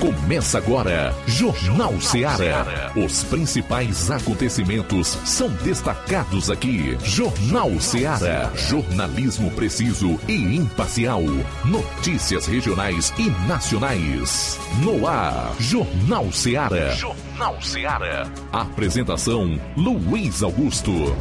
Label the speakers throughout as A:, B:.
A: Começa agora, Jornal Ceará. Os principais acontecimentos são destacados aqui. Jornal Ceará. Jornalismo preciso e imparcial. Notícias regionais e nacionais. No ar, Jornal Ceará. Jornal Ceará. Apresentação: Luiz Augusto.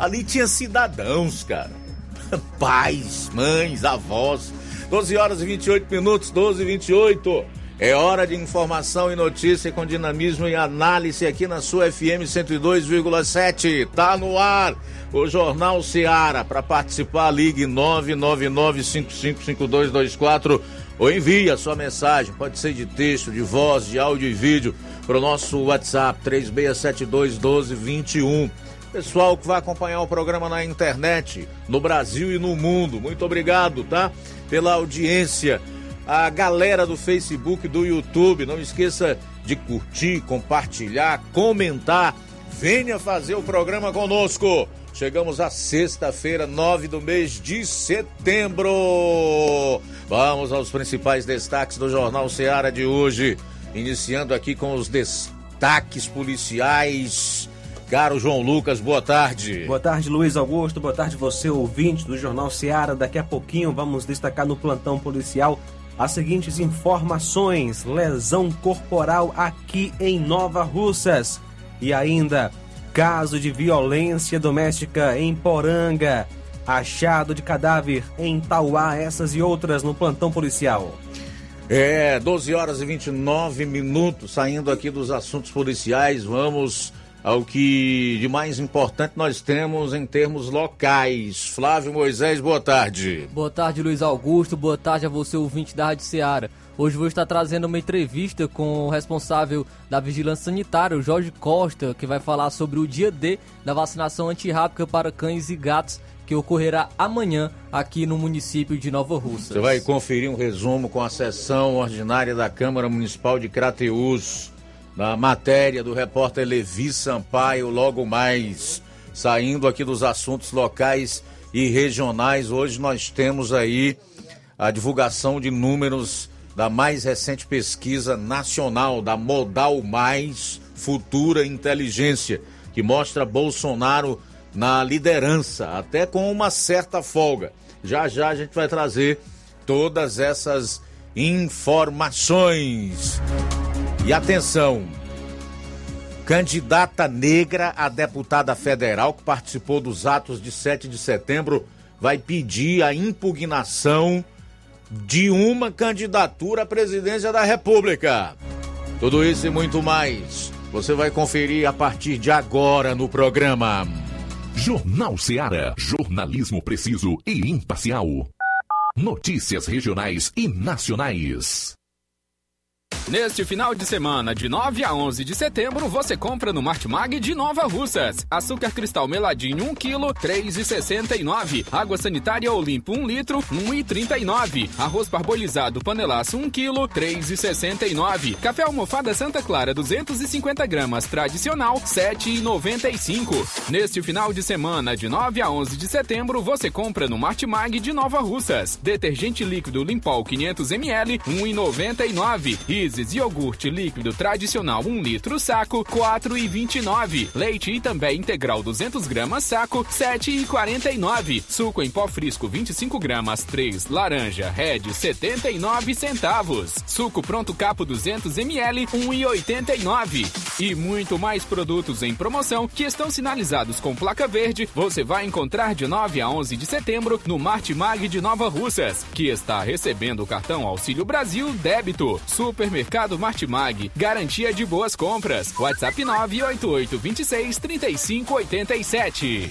B: Ali tinha cidadãos, cara. Pais, mães, avós. 12 horas e 28 minutos, 12 e 28. É hora de informação e notícia com dinamismo e análise aqui na sua FM 102,7. Tá no ar o Jornal Seara. Para participar, ligue 999555224 ou envie a sua mensagem. Pode ser de texto, de voz, de áudio e vídeo para o nosso WhatsApp 36721221. Pessoal que vai acompanhar o programa na internet, no Brasil e no mundo, muito obrigado, tá? Pela audiência a galera do Facebook, do YouTube. Não esqueça de curtir, compartilhar, comentar. Venha fazer o programa conosco. Chegamos à sexta-feira, 9 do mês de setembro. Vamos aos principais destaques do Jornal Seara de hoje. Iniciando aqui com os destaques policiais. Caro João Lucas, boa tarde.
C: Boa tarde, Luiz Augusto. Boa tarde, você, ouvinte do Jornal Seara. Daqui a pouquinho vamos destacar no plantão policial as seguintes informações: lesão corporal aqui em Nova Russas. E ainda, caso de violência doméstica em Poranga. Achado de cadáver em Tauá, essas e outras no plantão policial.
B: É, 12 horas e 29 minutos, saindo aqui dos assuntos policiais, vamos ao que de mais importante nós temos em termos locais. Flávio Moisés, boa tarde.
D: Boa tarde, Luiz Augusto. Boa tarde a você, ouvinte da Rádio Ceará. Hoje vou estar trazendo uma entrevista com o responsável da Vigilância Sanitária, o Jorge Costa, que vai falar sobre o dia D da vacinação antirrábica para cães e gatos que ocorrerá amanhã aqui no município de Nova Russa.
B: Você vai conferir um resumo com a sessão ordinária da Câmara Municipal de Crateús na matéria do repórter Levi Sampaio, logo mais, saindo aqui dos assuntos locais e regionais. Hoje nós temos aí a divulgação de números da mais recente pesquisa nacional da Modal Mais Futura Inteligência, que mostra Bolsonaro na liderança, até com uma certa folga. Já já a gente vai trazer todas essas informações. E atenção, candidata negra a deputada federal que participou dos atos de 7 de setembro vai pedir a impugnação de uma candidatura à presidência da República. Tudo isso e muito mais você vai conferir a partir de agora no programa.
A: Jornal Seara. Jornalismo preciso e imparcial. Notícias regionais e nacionais.
E: Neste final de semana, de 9 a 11 de setembro, você compra no Martimag de Nova Russas. Açúcar cristal meladinho 1 kg, 3,69. Água sanitária Olimpo 1 litro, 1,39. Arroz parbolizado panelaço 1 kg, 3,69. Café almofada Santa Clara 250 gramas tradicional, 7,95. Neste final de semana, de 9 a 11 de setembro, você compra no Martimag de Nova Russas. Detergente líquido Limpol 500 ml, 1,99. Isis iogurte líquido tradicional 1 litro saco, 4,29. Leite e também integral 200 gramas saco, 7,49. Suco em pó frisco 25 gramas 3, laranja Red 79 centavos. Suco pronto capo 200 ml 1,89. E muito mais produtos em promoção que estão sinalizados com placa verde. Você vai encontrar de 9 a 11 de setembro no Martimag de Nova Russas, que está recebendo o cartão Auxílio Brasil Débito. Supermercado Supermercado Martimag. Garantia de boas compras. WhatsApp 988 26 35 87.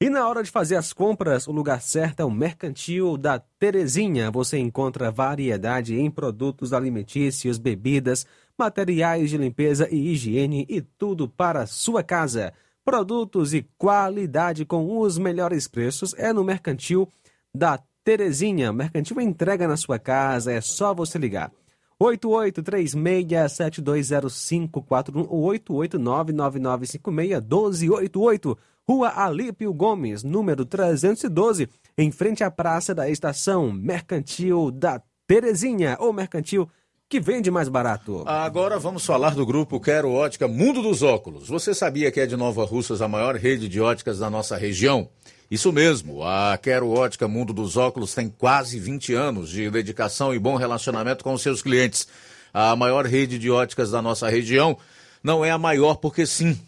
C: E na hora de fazer as compras, o lugar certo é o Mercantil da Terezinha. Você encontra variedade em produtos alimentícios, bebidas, materiais de limpeza e higiene e tudo para a sua casa. Produtos e qualidade com os melhores preços é no Mercantil da Terezinha. Mercantil entrega na sua casa, é só você ligar. 8836720541 ou 88999561288. Rua Alípio Gomes, número 312, em frente à Praça da Estação Mercantil da Terezinha, ou Mercantil que vende mais barato.
B: Agora vamos falar do grupo Quero Ótica Mundo dos Óculos. Você sabia que é de Nova Russas a maior rede de óticas da nossa região? Isso mesmo, a Quero Ótica Mundo dos Óculos tem quase 20 anos de dedicação e bom relacionamento com seus clientes. A maior rede de óticas da nossa região não é a maior porque sim,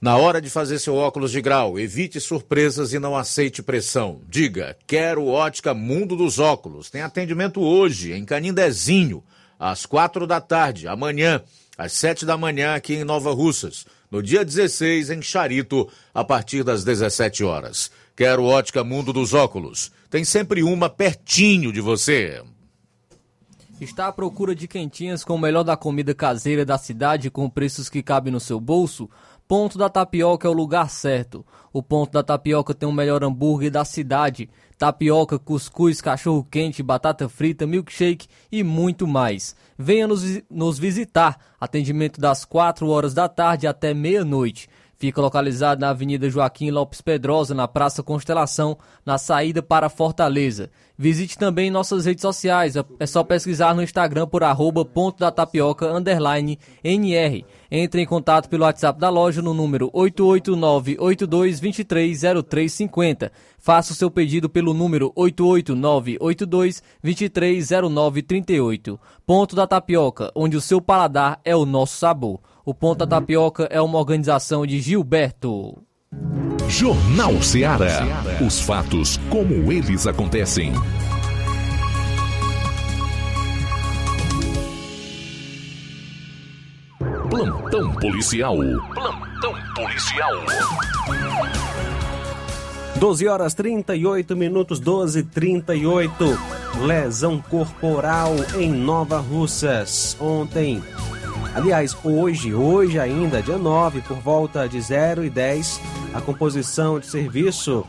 B: na hora de fazer seu óculos de grau, evite surpresas e não aceite pressão. Diga, quero ótica Mundo dos Óculos. Tem atendimento hoje, em Canindezinho, às quatro da tarde, amanhã, às sete da manhã, aqui em Nova Russas. No dia 16, em Charito, a partir das 17 horas. Quero ótica Mundo dos Óculos. Tem sempre uma pertinho de você.
D: Está à procura de quentinhas com o melhor da comida caseira da cidade com preços que cabem no seu bolso? Ponto da Tapioca é o lugar certo. O Ponto da Tapioca tem o melhor hambúrguer da cidade. Tapioca, cuscuz, cachorro quente, batata frita, milkshake e muito mais. Venha nos, nos visitar. Atendimento das 4 horas da tarde até meia-noite. Fica localizado na Avenida Joaquim Lopes Pedrosa, na Praça Constelação, na saída para Fortaleza. Visite também nossas redes sociais. É só pesquisar no Instagram por arroba ponto da tapioca underline NR. Entre em contato pelo WhatsApp da loja no número 889-8223-0350. Faça o seu pedido pelo número 889-8223-0938. Ponto da Tapioca, onde o seu paladar é o nosso sabor. O Ponto da Tapioca é uma organização de Gilberto.
A: Jornal Ceará. Os fatos como eles acontecem. Plantão policial. Plantão policial.
C: 12 horas 38 minutos, 12 38. Lesão corporal em Nova Russas. Ontem, aliás, hoje, hoje ainda, dia 9, por volta de 0 e 10, a composição de serviço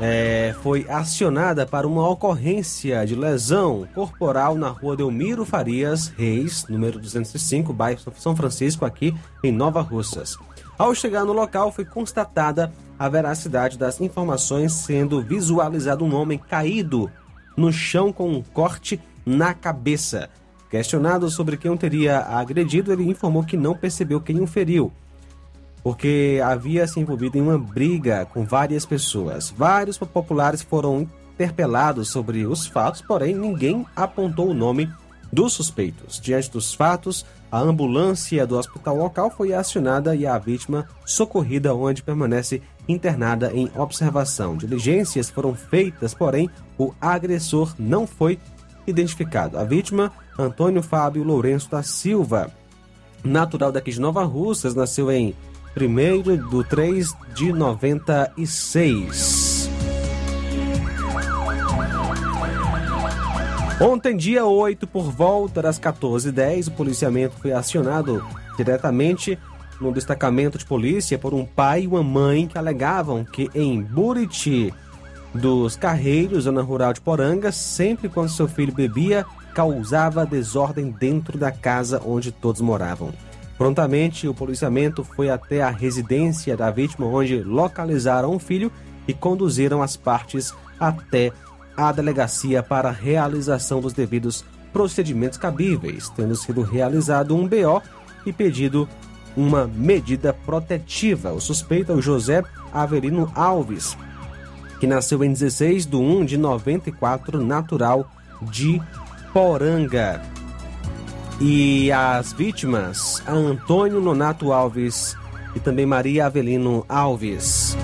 C: é, foi acionada para uma ocorrência de lesão corporal na rua Delmiro Farias Reis, número 205, bairro São Francisco, aqui em Nova Russas. Ao chegar no local, foi constatada a veracidade das informações, sendo visualizado um homem caído no chão com um corte na cabeça. Questionado sobre quem o teria agredido, ele informou que não percebeu quem o feriu, porque havia se envolvido em uma briga com várias pessoas. Vários populares foram interpelados sobre os fatos, porém ninguém apontou o nome dos suspeitos. Diante dos fatos, a ambulância do hospital local foi acionada e a vítima socorrida, onde permanece internada em observação. Diligências foram feitas, porém o agressor não foi identificado. A vítima, Antônio Fábio Lourenço da Silva, natural daqui de Nova Russas, nasceu em 1 do 3 de 96. Ontem, dia 8, por volta das 14h10, o policiamento foi acionado diretamente no destacamento de polícia por um pai e uma mãe que alegavam que em Buriti dos Carreiros, zona rural de Poranga, sempre quando seu filho bebia, causava desordem dentro da casa onde todos moravam. Prontamente, o policiamento foi até a residência da vítima, onde localizaram o filho e conduziram as partes até à delegacia para a realização dos devidos procedimentos cabíveis, tendo sido realizado um BO e pedido uma medida protetiva. O suspeito é o José Avelino Alves, que nasceu em 16 de 1 de 94, natural de Poranga. E as vítimas, Antônio Nonato Alves e também Maria Avelino Alves.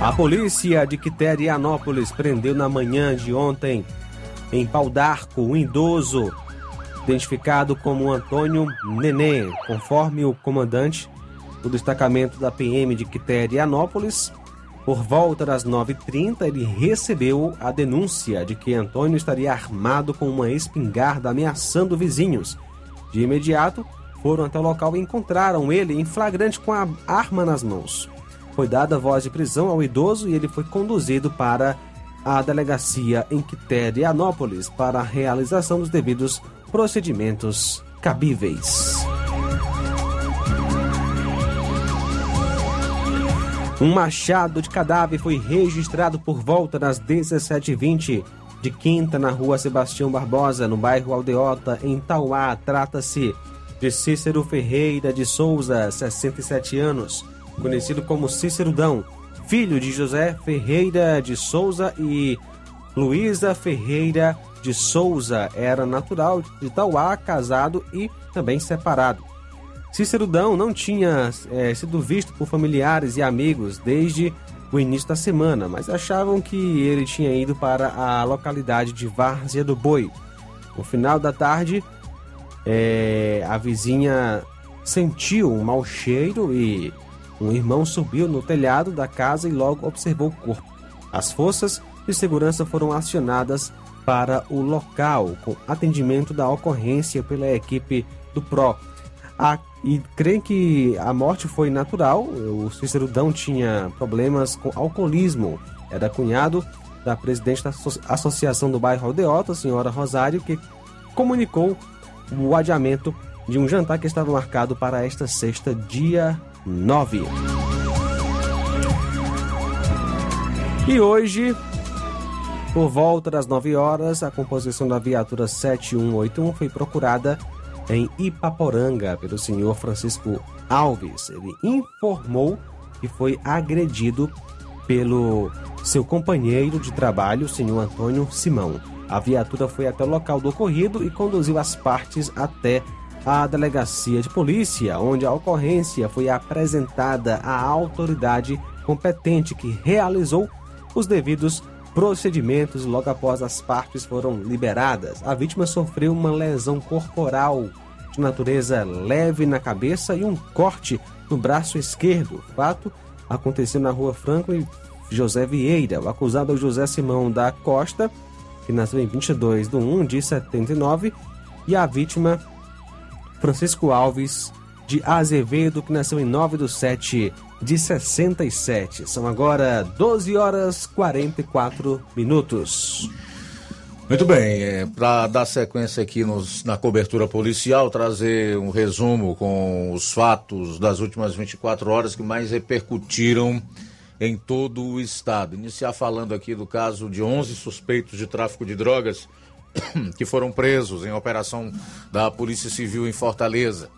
C: A polícia de Quiterianópolis prendeu na manhã de ontem, em Pau d'Arco, um idoso identificado como Antônio Nenê, conforme o comandante do destacamento da PM de Quiterianópolis. Por volta das 9h30, ele recebeu a denúncia de que Antônio estaria armado com uma espingarda ameaçando vizinhos. De imediato, foram até o local e encontraram ele em flagrante com a arma nas mãos. Foi dada voz de prisão ao idoso e ele foi conduzido para a delegacia em Quiterianópolis para a realização dos devidos procedimentos cabíveis. Um machado de cadáver foi registrado por volta das 17h20 de Quinta, na rua Sebastião Barbosa, no bairro Aldeota, em Tauá. Trata-se de Cícero Ferreira de Souza, 67 anos, conhecido como Cícero Dão, filho de José Ferreira de Souza e Luísa Ferreira de Souza. Era natural de Tauá, casado e também separado. Cícero Dão não tinha é, sido visto por familiares e amigos desde o início da semana, mas achavam que ele tinha ido para a localidade de Várzea do Boi. No final da tarde, é, a vizinha sentiu um mau cheiro e um irmão subiu no telhado da casa e logo observou o corpo. As forças de segurança foram acionadas para o local com atendimento da ocorrência pela equipe do PRO. A e creem que a morte foi natural. O Cícero Dão tinha problemas com alcoolismo. Era cunhado da presidente da Associação do Bairro Aldeota, a senhora Rosário, que comunicou o adiamento de um jantar que estava marcado para esta sexta, dia 9. E hoje, por volta das 9 horas, a composição da viatura 7181 foi procurada em Ipaporanga pelo senhor Francisco Alves. Ele informou que foi agredido pelo seu companheiro de trabalho, senhor Antônio Simão. A viatura foi até o local do ocorrido e conduziu as partes até a delegacia de polícia, onde a ocorrência foi apresentada à autoridade competente que realizou os devidos procedimentos logo após as partes foram liberadas. A vítima sofreu uma lesão corporal de natureza leve na cabeça e um corte no braço esquerdo. O fato aconteceu na rua Franco e José Vieira. O acusado é o José Simão da Costa, que nasceu em 22 de 1 de 79, e a vítima Francisco Alves de Azevedo, que nasceu em 9 de 7 de 67. São agora 12 horas 44 minutos.
B: Muito bem, é, para dar sequência aqui nos, na cobertura policial, trazer um resumo com os fatos das últimas 24 horas que mais repercutiram em todo o estado. Iniciar falando aqui do caso de 11 suspeitos de tráfico de drogas que foram presos em operação da Polícia Civil em Fortaleza.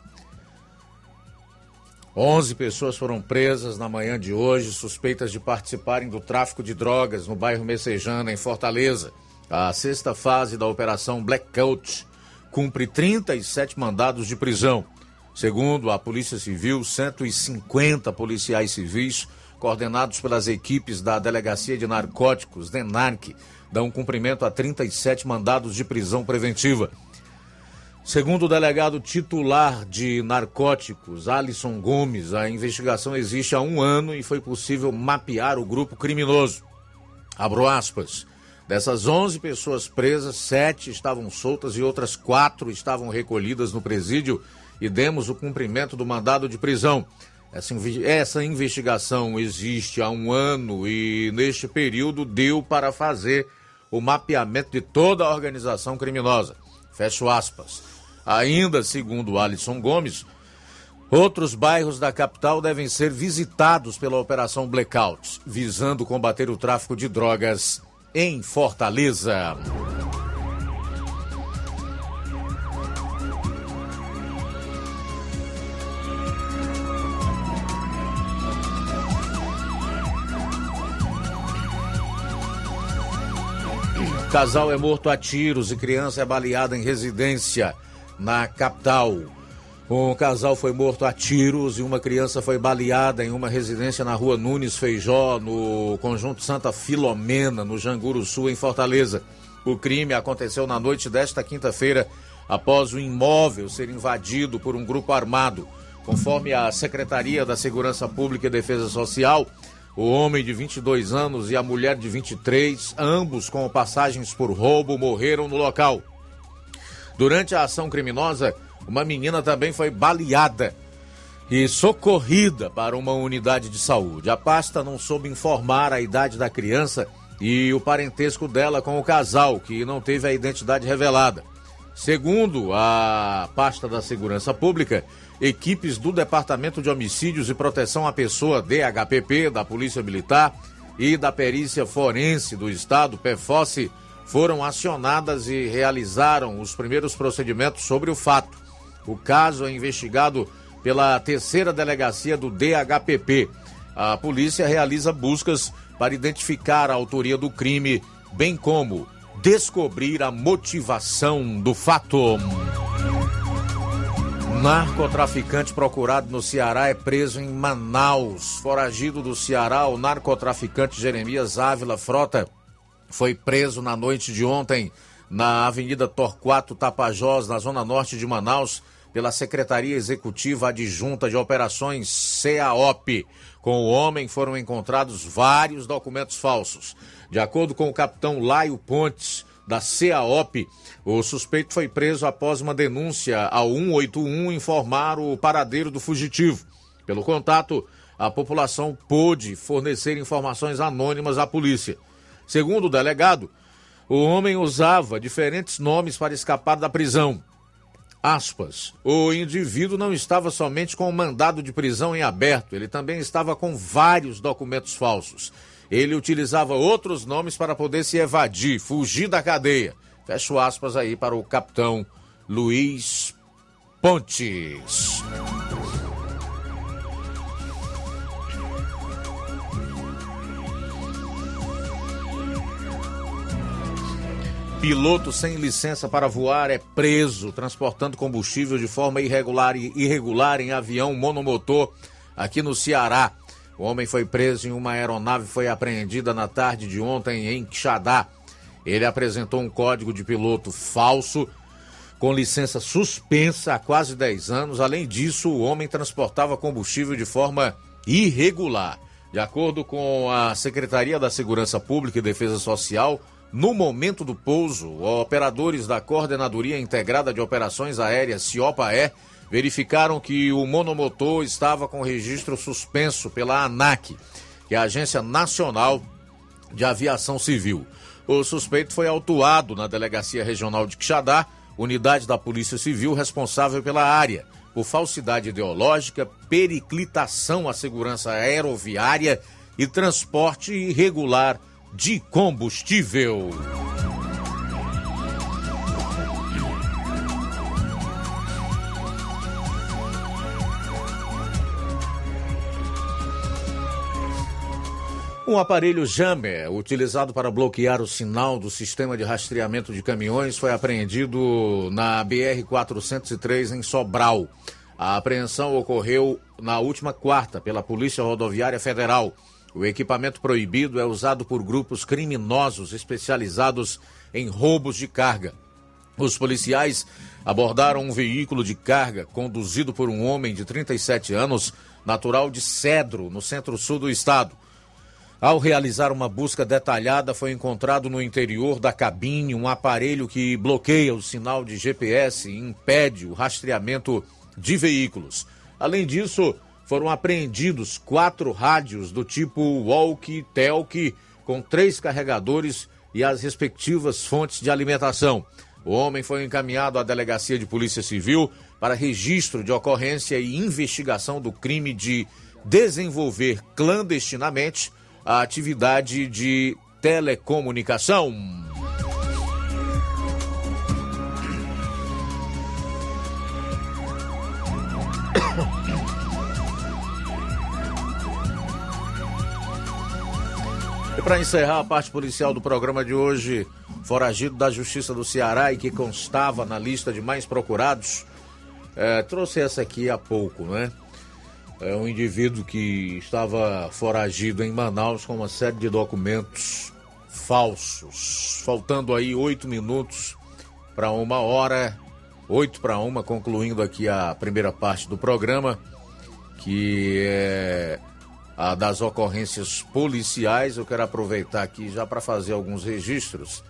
B: 11 pessoas foram presas na manhã de hoje, suspeitas de participarem do tráfico de drogas no bairro Messejana, em Fortaleza. A sexta fase da Operação Blackout cumpre 37 mandados de prisão. Segundo a Polícia Civil, 150 policiais civis, coordenados pelas equipes da Delegacia de Narcóticos, DENARC, dão cumprimento a 37 mandados de prisão preventiva. Segundo o delegado titular de narcóticos, Alisson Gomes, a investigação existe há um ano e foi possível mapear o grupo criminoso. Abro aspas. Dessas 11 pessoas presas, sete estavam soltas e outras quatro estavam recolhidas no presídio e demos o cumprimento do mandado de prisão. Essa, essa investigação existe há um ano e neste período deu para fazer o mapeamento de toda a organização criminosa. Fecho aspas. Ainda segundo Alisson Gomes, outros bairros da capital devem ser visitados pela Operação Blackout, visando combater o tráfico de drogas em Fortaleza. Casal é morto a tiros e criança é baleada em residência na capital. Um casal foi morto a tiros e uma criança foi baleada em uma residência na rua Nunes Feijó, no conjunto Santa Filomena, no Janguru Sul, em Fortaleza. O crime aconteceu na noite desta quinta-feira, após o imóvel ser invadido por um grupo armado. Conforme a Secretaria da Segurança Pública e Defesa Social, o homem de 22 anos e a mulher de 23, ambos com passagens por roubo, morreram no local. Durante a ação criminosa, uma menina também foi baleada e socorrida para uma unidade de saúde. A pasta não soube informar a idade da criança e o parentesco dela com o casal, que não teve a identidade revelada. Segundo a pasta da Segurança Pública, equipes do Departamento de Homicídios e Proteção à Pessoa, DHPP, da Polícia Militar e da Perícia Forense do Estado, PFOSSE, foram acionadas e realizaram os primeiros procedimentos sobre o fato. O caso é investigado pela terceira delegacia do DHPP. A polícia realiza buscas para identificar a autoria do crime, bem como descobrir a motivação do fato. Narcotraficante procurado no Ceará é preso em Manaus. Foragido do Ceará, o narcotraficante Jeremias Ávila Frota foi preso na noite de ontem na Avenida Torquato Tapajós, na zona norte de Manaus, pela Secretaria Executiva Adjunta de Operações CAOP. Com o homem foram encontrados vários documentos falsos. De acordo com o capitão Laio Pontes, da CAOP, o suspeito foi preso após uma denúncia ao 181 informar o paradeiro do fugitivo. Pelo contato, a população pôde fornecer informações anônimas à polícia. Segundo o delegado, o homem usava diferentes nomes para escapar da prisão. Aspas. O indivíduo não estava somente com o mandado de prisão em aberto, ele também estava com vários documentos falsos. Ele utilizava outros nomes para poder se evadir, fugir da cadeia. Fecho aspas aí para o capitão Luiz Pontes. Piloto sem licença para voar é preso transportando combustível de forma irregular, irregular em avião monomotor aqui no Ceará. O homem foi preso em uma aeronave foi apreendida na tarde de ontem em Quixadá. Ele apresentou um código de piloto falso, com licença suspensa há quase 10 anos. Além disso, o homem transportava combustível de forma irregular. De acordo com a Secretaria da Segurança Pública e Defesa Social, no momento do pouso, operadores da Coordenadoria Integrada de Operações Aéreas, CIOPA-E, verificaram que o monomotor estava com registro suspenso pela ANAC, que é a Agência Nacional de Aviação Civil. O suspeito foi autuado na Delegacia Regional de Quixadá, unidade da Polícia Civil responsável pela área, por falsidade ideológica, periclitação à segurança aeroviária e transporte irregular de combustível. Um aparelho Jammer, utilizado para bloquear o sinal do sistema de rastreamento de caminhões, foi apreendido na BR-403 em Sobral. A apreensão ocorreu na última quarta pela Polícia Rodoviária Federal. O equipamento proibido é usado por grupos criminosos especializados em roubos de carga. Os policiais abordaram um veículo de carga conduzido por um homem de 37 anos, natural de Cedro, no centro-sul do estado. Ao realizar uma busca detalhada, foi encontrado no interior da cabine um aparelho que bloqueia o sinal de GPS e impede o rastreamento de veículos. Além disso, foram apreendidos quatro rádios do tipo walkie-talkie com três carregadores e as respectivas fontes de alimentação. O homem foi encaminhado à delegacia de polícia civil para registro de ocorrência e investigação do crime de desenvolver clandestinamente a atividade de telecomunicação. Para encerrar a parte policial do programa de hoje, foragido da Justiça do Ceará e que constava na lista de mais procurados, é, trouxe essa aqui há pouco, né? É um indivíduo que estava foragido em Manaus com uma série de documentos falsos. Faltando aí oito minutos para uma hora, oito para uma, concluindo aqui a primeira parte do programa, que é a das ocorrências policiais. Eu quero aproveitar aqui já para fazer alguns registros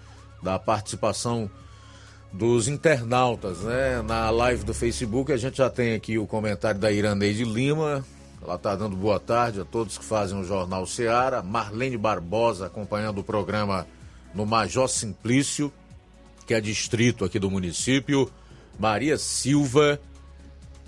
B: da participação dos internautas, né? Na live do Facebook a gente já tem aqui o comentário da Iraneide Lima. Ela está dando boa tarde a todos que fazem o Jornal Seara. Marlene Barbosa acompanhando o programa no Major Simplício, que é distrito aqui do município. Maria Silva,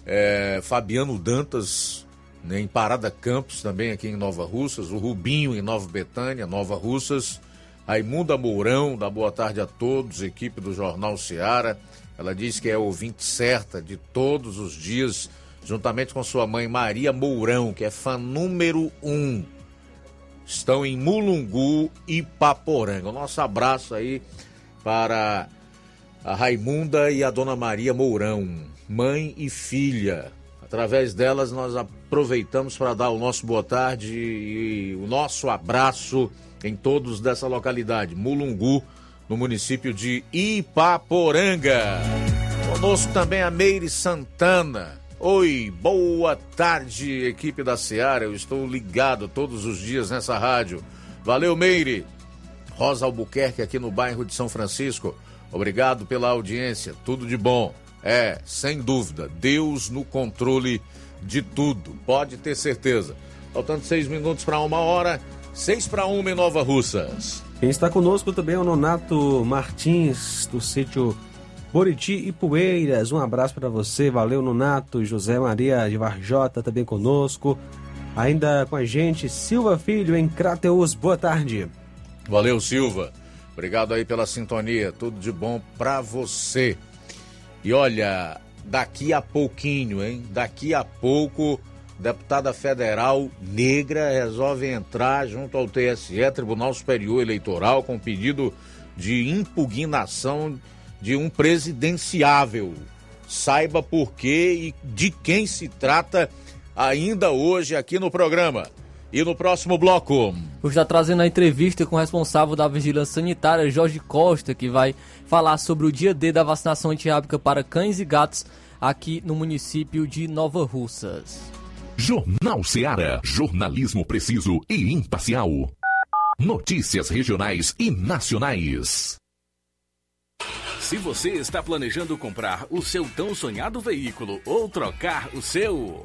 B: é, Fabiano Dantas, né, em Parada Campos, também aqui em Nova Russas, o Rubinho em Nova Betânia, Nova Russas, Raimunda Mourão, da boa tarde a todos, equipe do Jornal Seara. Ela diz que é ouvinte certa de todos os dias, juntamente com sua mãe Maria Mourão, que é fã número um. Estão em Mulungu e Paporanga. O nosso abraço aí para a Raimunda e a Dona Maria Mourão, mãe e filha. Através delas, nós aproveitamos para dar o nosso boa tarde e o nosso abraço em todos dessa localidade, Mulungu, no município de Ipaporanga. Conosco também a Meire Santana. Oi, boa tarde, equipe da Seara. Eu estou ligado todos os dias nessa rádio. Valeu, Meire. Rosa Albuquerque, aqui no bairro de São Francisco. Obrigado pela audiência. Tudo de bom. É, sem dúvida, Deus no controle de tudo. Pode ter certeza. Faltando seis minutos para uma hora. 6 para 1 em Nova Russas.
C: Quem está conosco também é o Nonato Martins, do sítio Boriti e Poeiras. Um abraço para você, valeu Nonato, José Maria de Varjota também conosco. Ainda com a gente, Silva Filho em Crateus. Boa tarde.
B: Valeu, Silva. Obrigado aí pela sintonia. Tudo de bom para você. E olha, daqui a pouquinho, hein? Daqui a pouco deputada federal negra resolve entrar junto ao TSE, Tribunal Superior Eleitoral, com pedido de impugnação de um presidenciável. Saiba por quê e de quem se trata ainda hoje aqui no programa. E no próximo bloco.
D: Hoje está trazendo a entrevista com o responsável da Vigilância Sanitária, Jorge Costa, que vai falar sobre o dia D da vacinação antirrábica para cães e gatos aqui no município de Nova Russas.
F: Jornal Seara. Jornalismo preciso e imparcial. Notícias regionais e nacionais.
G: Se você está planejando comprar o seu tão sonhado veículo ou trocar o seu.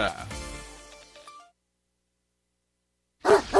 G: アハハ!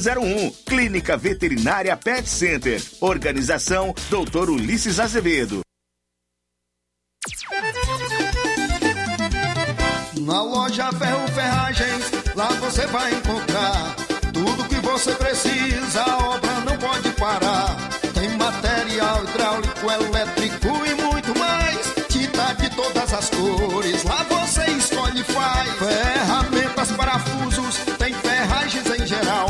H: 01. Clínica Veterinária Pet Center. Organização Dr. Ulisses Azevedo.
I: Na loja Ferro Ferragens, lá você vai encontrar tudo que você precisa, a obra não pode parar. Tem material hidráulico, elétrico e muito mais. Tinta de todas as cores, lá você escolhe e faz. Ferramentas, parafusos, tem ferragens em geral.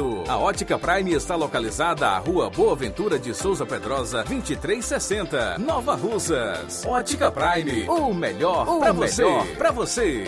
G: A Ótica Prime está localizada à Rua Boa Ventura de Souza Pedrosa, 2360, Nova Russas. Ótica Prime, o melhor para você. Para você.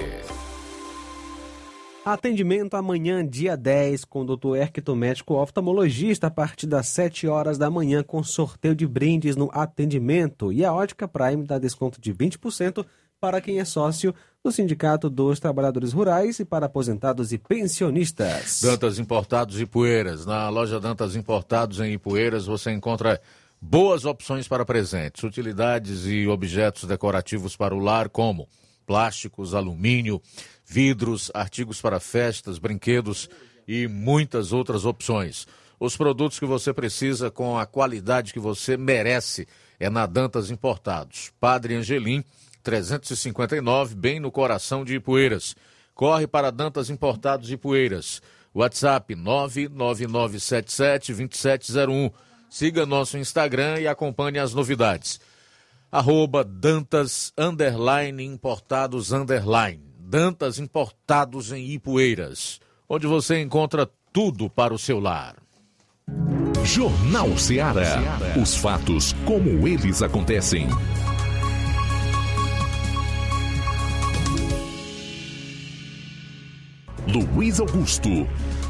C: Atendimento amanhã, dia 10, com o Dr. Erquitomédico oftalmologista, a partir das 7 horas da manhã, com sorteio de brindes no atendimento. E a Ótica Prime dá desconto de 20% para quem é sócio do Sindicato dos Trabalhadores Rurais e para aposentados e pensionistas.
B: Dantas Importados e Poeiras. Na loja Dantas Importados em Ipueiras você encontra boas opções para presentes, utilidades e objetos decorativos para o lar, como plásticos, alumínio, vidros, artigos para festas, brinquedos e muitas outras opções. Os produtos que você precisa com a qualidade que você merece é na Dantas Importados. Padre Angelim 359, bem no coração de Ipueiras. Corre para Dantas Importados Poeiras. WhatsApp 999772701. Siga nosso Instagram e acompanhe as novidades. Arroba Dantas Underline Importados Underline. Dantas Importados em Ipueiras. Onde você encontra tudo para o seu lar.
A: Jornal Ceará. Os fatos como eles acontecem. Luiz Augusto.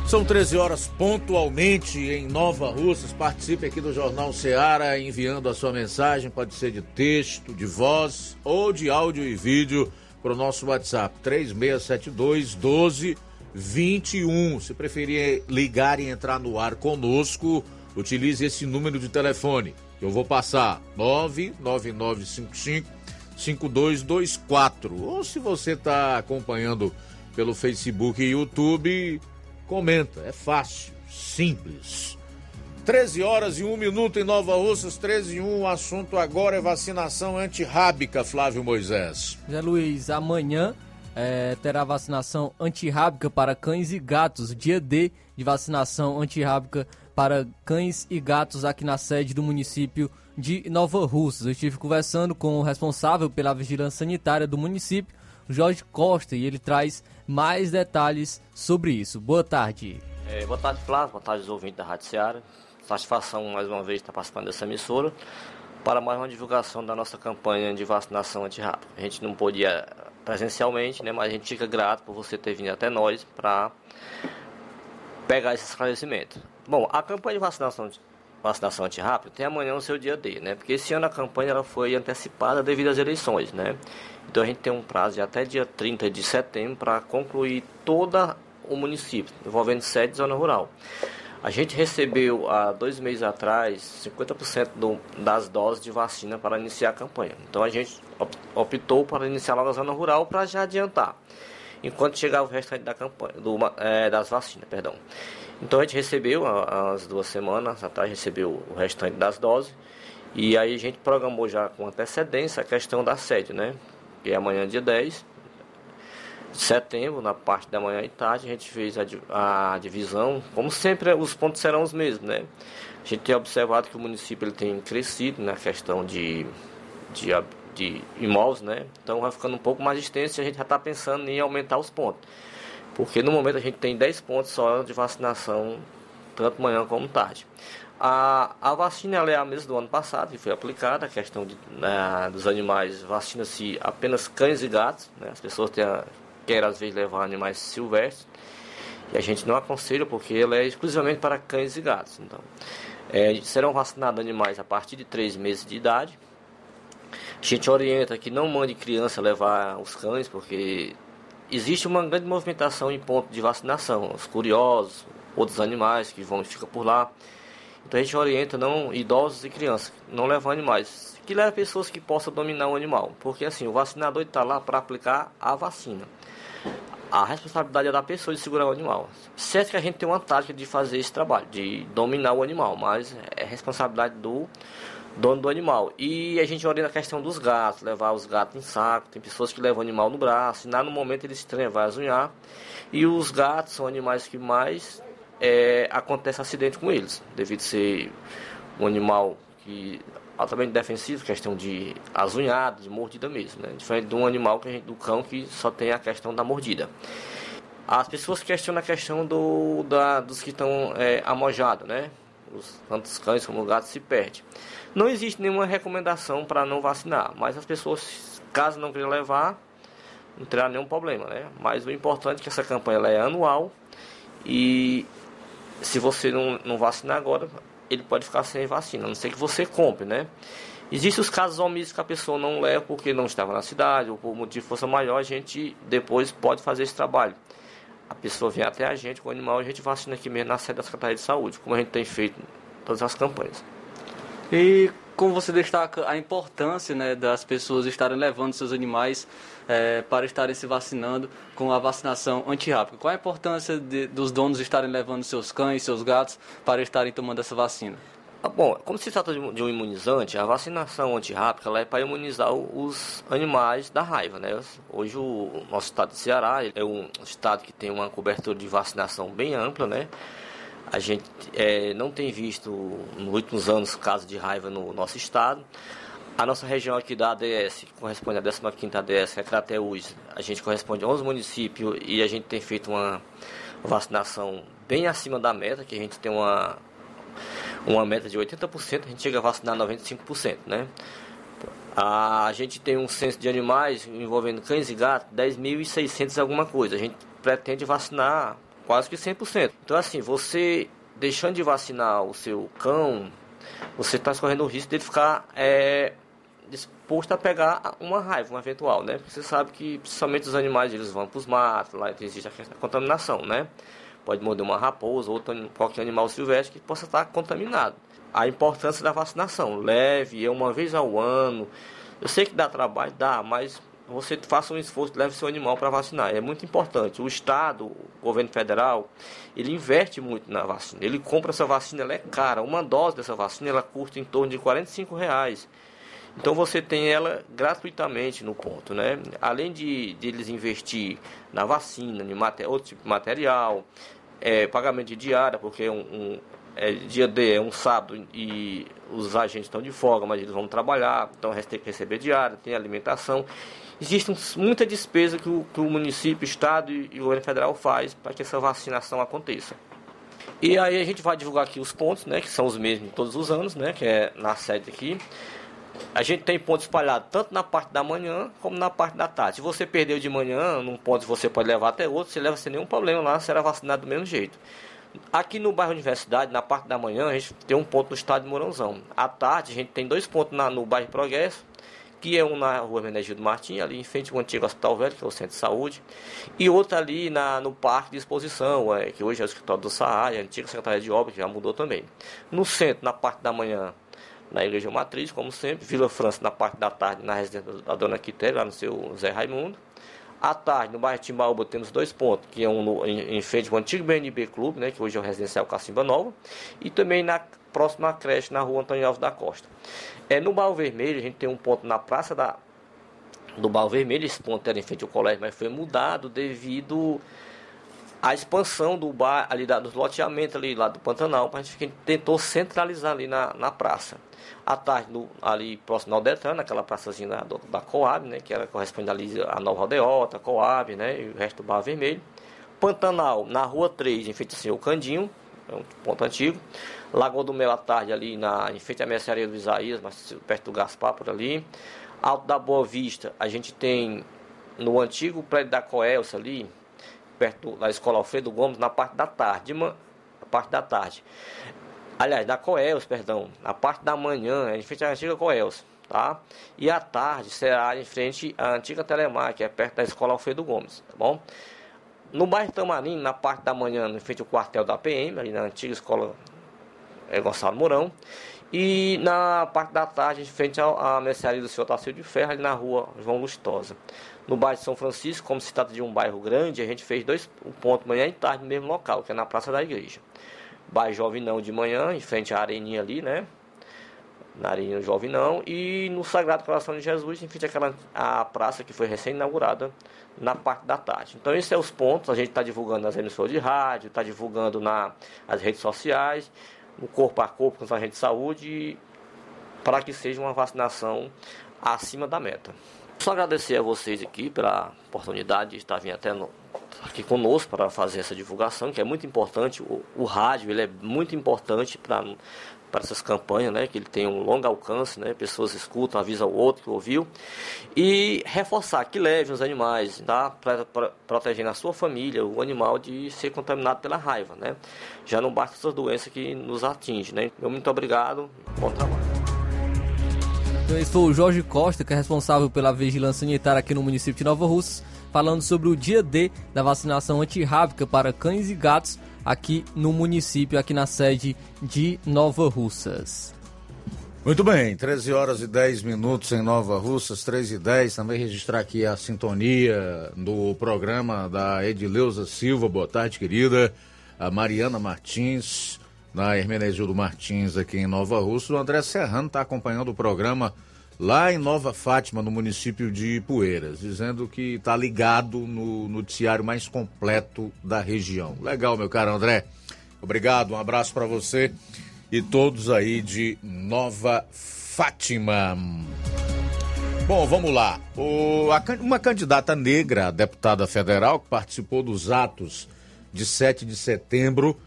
B: São 13 horas pontualmente em Nova Russas. Participe aqui do Jornal Ceará enviando a sua mensagem, pode ser de texto, de voz ou de áudio e vídeo para o nosso WhatsApp 3672 1221. Se preferir ligar e entrar no ar conosco, utilize esse número de telefone. Eu vou passar 99955 5224. Ou se você está acompanhando pelo Facebook e YouTube. Comenta, é fácil, simples. 13 horas e 1 minuto em Nova Russas, 13 e 1. O assunto agora é vacinação antirrábica, Flávio Moisés.
D: Zé Luiz, amanhã é, terá vacinação antirrábica para cães e gatos. Dia D de vacinação antirrábica para cães e gatos aqui na sede do município de Nova Russas. Eu estive conversando com o responsável pela vigilância sanitária do município, Jorge Costa, e ele traz mais detalhes sobre isso. Boa tarde.
J: É, boa tarde, Flávio. Boa tarde, os ouvintes da Rádio Seara. Satisfação mais uma vez estar participando dessa emissora para mais uma divulgação da nossa campanha de vacinação antirrábica. A gente não podia presencialmente, né, mas a gente fica grato por você ter vindo até nós para pegar esse esclarecimento. Bom, a campanha de vacinação vacinação antirrápida, tem amanhã o seu dia D, né? Porque esse ano a campanha ela foi antecipada devido às eleições, né? Então a gente tem um prazo de até dia 30 de setembro para concluir toda o município, envolvendo sede e zona rural. A gente recebeu há dois meses atrás 50% do, das doses de vacina para iniciar a campanha. Então a gente optou para iniciar logo a zona rural para já adiantar, enquanto chegar o restante da campanha, do, é, das vacinas, perdão. Então a gente recebeu, as duas semanas atrás, recebeu o restante das doses. E aí a gente programou já com antecedência a questão da sede, né? Que é amanhã, dia 10 de setembro, na parte da manhã e tarde, a gente fez a, a divisão. Como sempre, os pontos serão os mesmos, né? A gente tem observado que o município ele tem crescido na questão de, de, de imóveis, né? Então vai ficando um pouco mais extenso e a gente já está pensando em aumentar os pontos. Porque no momento a gente tem 10 pontos só de vacinação, tanto manhã como tarde. A, a vacina é a mesma do ano passado, que foi aplicada, a questão de, né, dos animais, vacina-se apenas cães e gatos, né? as pessoas têm a, quer às vezes levar animais silvestres. E a gente não aconselha porque ela é exclusivamente para cães e gatos. Então, é, serão vacinados animais a partir de 3 meses de idade. A gente orienta que não mande criança levar os cães, porque existe uma grande movimentação em ponto de vacinação. Os curiosos, outros animais que vão e ficam por lá. Então a gente orienta não idosos e crianças, não levar animais. Que leva pessoas que possam dominar o animal. Porque assim, o vacinador está lá para aplicar a vacina a responsabilidade é da pessoa de segurar o animal. Certo que a gente tem uma tática de fazer esse trabalho, de dominar o animal, mas é responsabilidade do dono do animal. E a gente orienta a questão dos gatos, levar os gatos em saco. Tem pessoas que levam o animal no braço, e lá no momento ele se vai azunhar. E os gatos são animais que mais é, acontece acidente com eles, devido a ser um animal que altamente defensivo, questão de azunhada, de mordida mesmo, né? Diferente de um animal que gente, do cão que só tem a questão da mordida. As pessoas questionam a questão do, da, dos que estão é, amojados, né? Os, tanto os cães como os gatos se perdem. Não existe nenhuma recomendação para não vacinar, mas as pessoas, caso não queiram levar, não terá nenhum problema, né? Mas o importante é que essa campanha é anual e se você não, não vacinar agora, ele pode ficar sem vacina, a não ser que você compre, né? Existem os casos omissos que a pessoa não leva porque não estava na cidade ou por motivo de força maior, a gente depois pode fazer esse trabalho. A pessoa vem até a gente com o animal, a gente vacina aqui mesmo na sede da Secretaria de Saúde, como a gente tem feito em todas as campanhas.
D: E como você destaca a importância né, das pessoas estarem levando seus animais é, para estarem se vacinando com a vacinação antirrábica. Qual a importância de, dos donos estarem levando seus cães, seus gatos para estarem tomando essa vacina?
J: Ah, bom, como se trata de um imunizante, a vacinação antirrábica é para imunizar os animais da raiva, né? Hoje o nosso estado de Ceará é um estado que tem uma cobertura de vacinação bem ampla, né? A gente é, não tem visto nos últimos anos casos de raiva no nosso estado. A nossa região aqui da ADS, que corresponde à 15ª ADS, que é Crateús, a gente corresponde a 11 municípios e a gente tem feito uma vacinação bem acima da meta, que a gente tem uma, uma meta de 80%, a gente chega a vacinar 95%, né? A gente tem um censo de animais envolvendo cães e gatos, 10.600 alguma coisa. A gente pretende vacinar quase que 100%. Então, assim, você deixando de vacinar o seu cão, você está correndo o risco de ficar é, disposto a pegar uma raiva, um eventual, né? Porque você sabe que principalmente os animais eles vão para os matos, lá existe a contaminação, né? Pode morder uma raposa ou qualquer animal silvestre que possa estar contaminado. A importância da vacinação, leve, é uma vez ao ano. Eu sei que dá trabalho, dá, mas você faça um esforço, leve seu animal para vacinar. É muito importante. O Estado, o governo federal, ele investe muito na vacina. Ele compra essa vacina, ela é cara. Uma dose dessa vacina, ela custa em torno de 45 reais. Então você tem ela gratuitamente no ponto, né? Além de, de eles investir na vacina, em maté outro tipo de material, é, pagamento de diária, porque um, um é, dia D é um sábado e os agentes estão de folga, mas eles vão trabalhar, então têm que receber diária, tem alimentação. Existe muita despesa que o, que o município, o estado e, e o governo federal faz para que essa vacinação aconteça. E aí a gente vai divulgar aqui os pontos, né, que são os mesmos todos os anos, né, que é na sede aqui. A gente tem pontos espalhados tanto na parte da manhã como na parte da tarde. Se você perdeu de manhã, num ponto você pode levar até outro, você leva sem nenhum problema lá, será vacinado do mesmo jeito. Aqui no bairro Universidade, na parte da manhã, a gente tem um ponto no estádio de Mourãozão. À tarde, a gente tem dois pontos na, no bairro Progresso, que é um na rua Menegildo Martins, ali em frente ao antigo Hospital Velho, que é o Centro de Saúde, e outro ali na, no Parque de Exposição, é, que hoje é o escritório do SAAI, a antiga Secretaria de Obras, que já mudou também. No centro, na parte da manhã, na Igreja Matriz, como sempre, Vila França na parte da tarde, na residência da Dona Quitéria, lá no seu Zé Raimundo. À tarde, no bairro Timbaúba, temos dois pontos, que é um no, em, em frente ao antigo BNB Clube, né, que hoje é o residencial Cacimba Nova, e também na próxima creche, na rua Antônio Alves da Costa. É, no Bairro Vermelho, a gente tem um ponto na Praça da, do Bairro Vermelho, esse ponto era em frente ao colégio, mas foi mudado devido à expansão do bar, ali da, do loteamento ali lá do Pantanal, a gente tentou centralizar ali na, na praça à tarde no, ali próximo ao Detran, naquela praçazinha da, da Coab, né, que era corresponde ali a Nova Aldeota, Coab, né, e o resto do Bar Vermelho. Pantanal, na Rua 3, em frente assim, o Candinho, é um ponto antigo. Lagoa do Mel à tarde ali na, em frente à mercearia do Isaías, mas perto do Gaspar por ali. Alto da Boa Vista, a gente tem no antigo prédio da Coelce ali, perto da Escola Alfredo Gomes, na parte da tarde, uma, parte da tarde. Aliás, da Coelce, perdão, na parte da manhã, é em frente à antiga Coelce, tá? E à tarde será em frente à antiga Telemar, que é perto da Escola Alfredo Gomes, tá bom? No bairro Tamarim, na parte da manhã, em frente ao quartel da PM, ali na antiga escola é, Gonçalo Mourão. E na parte da tarde, em frente à mercearia do senhor Tarcísio de Ferro, ali na rua João Lustosa. No bairro de São Francisco, como se trata de um bairro grande, a gente fez dois pontos manhã e tarde no mesmo local, que é na Praça da Igreja. Bairro Jovinão de manhã, em frente à areninha ali, né? Na areninha Jovinão. E no Sagrado Coração de Jesus, em frente àquela a praça que foi recém-inaugurada na parte da tarde. Então, esses são os pontos. A gente está divulgando nas emissoras de rádio, está divulgando nas redes sociais no corpo a corpo com os agentes de saúde para que seja uma vacinação acima da meta. Só agradecer a vocês aqui pela oportunidade de estar vindo até no, aqui conosco para fazer essa divulgação, que é muito importante. O, o rádio ele é muito importante para para essas campanhas, né, que ele tem um longo alcance, né, pessoas escutam, avisam o outro que ouviu, e reforçar que leve os animais, tá, para protegendo a sua família, o animal de ser contaminado pela raiva, né. Já não basta essa doença que nos atinge, né. Então, muito obrigado, bom trabalho.
D: Então, esse foi o Jorge Costa, que é responsável pela vigilância sanitária aqui no município de Nova Russa, falando sobre o dia D da vacinação antirrábica para cães e gatos aqui no município, aqui na sede de Nova Russas.
B: Muito bem, 13 horas e 10 minutos em Nova Russas, 13 e 10. Também registrar aqui a sintonia do programa da Edileuza Silva. Boa tarde, querida. A Mariana Martins, na Hermenegildo Martins, aqui em Nova Russas. O André Serrano está acompanhando o programa lá em Nova Fátima, no município de Poeiras, dizendo que está ligado no noticiário mais completo da região. Legal, meu caro André. Obrigado, um abraço para você e todos aí de Nova Fátima. Bom, vamos lá. O, a, uma candidata negra, deputada federal, que participou dos atos de 7 de setembro,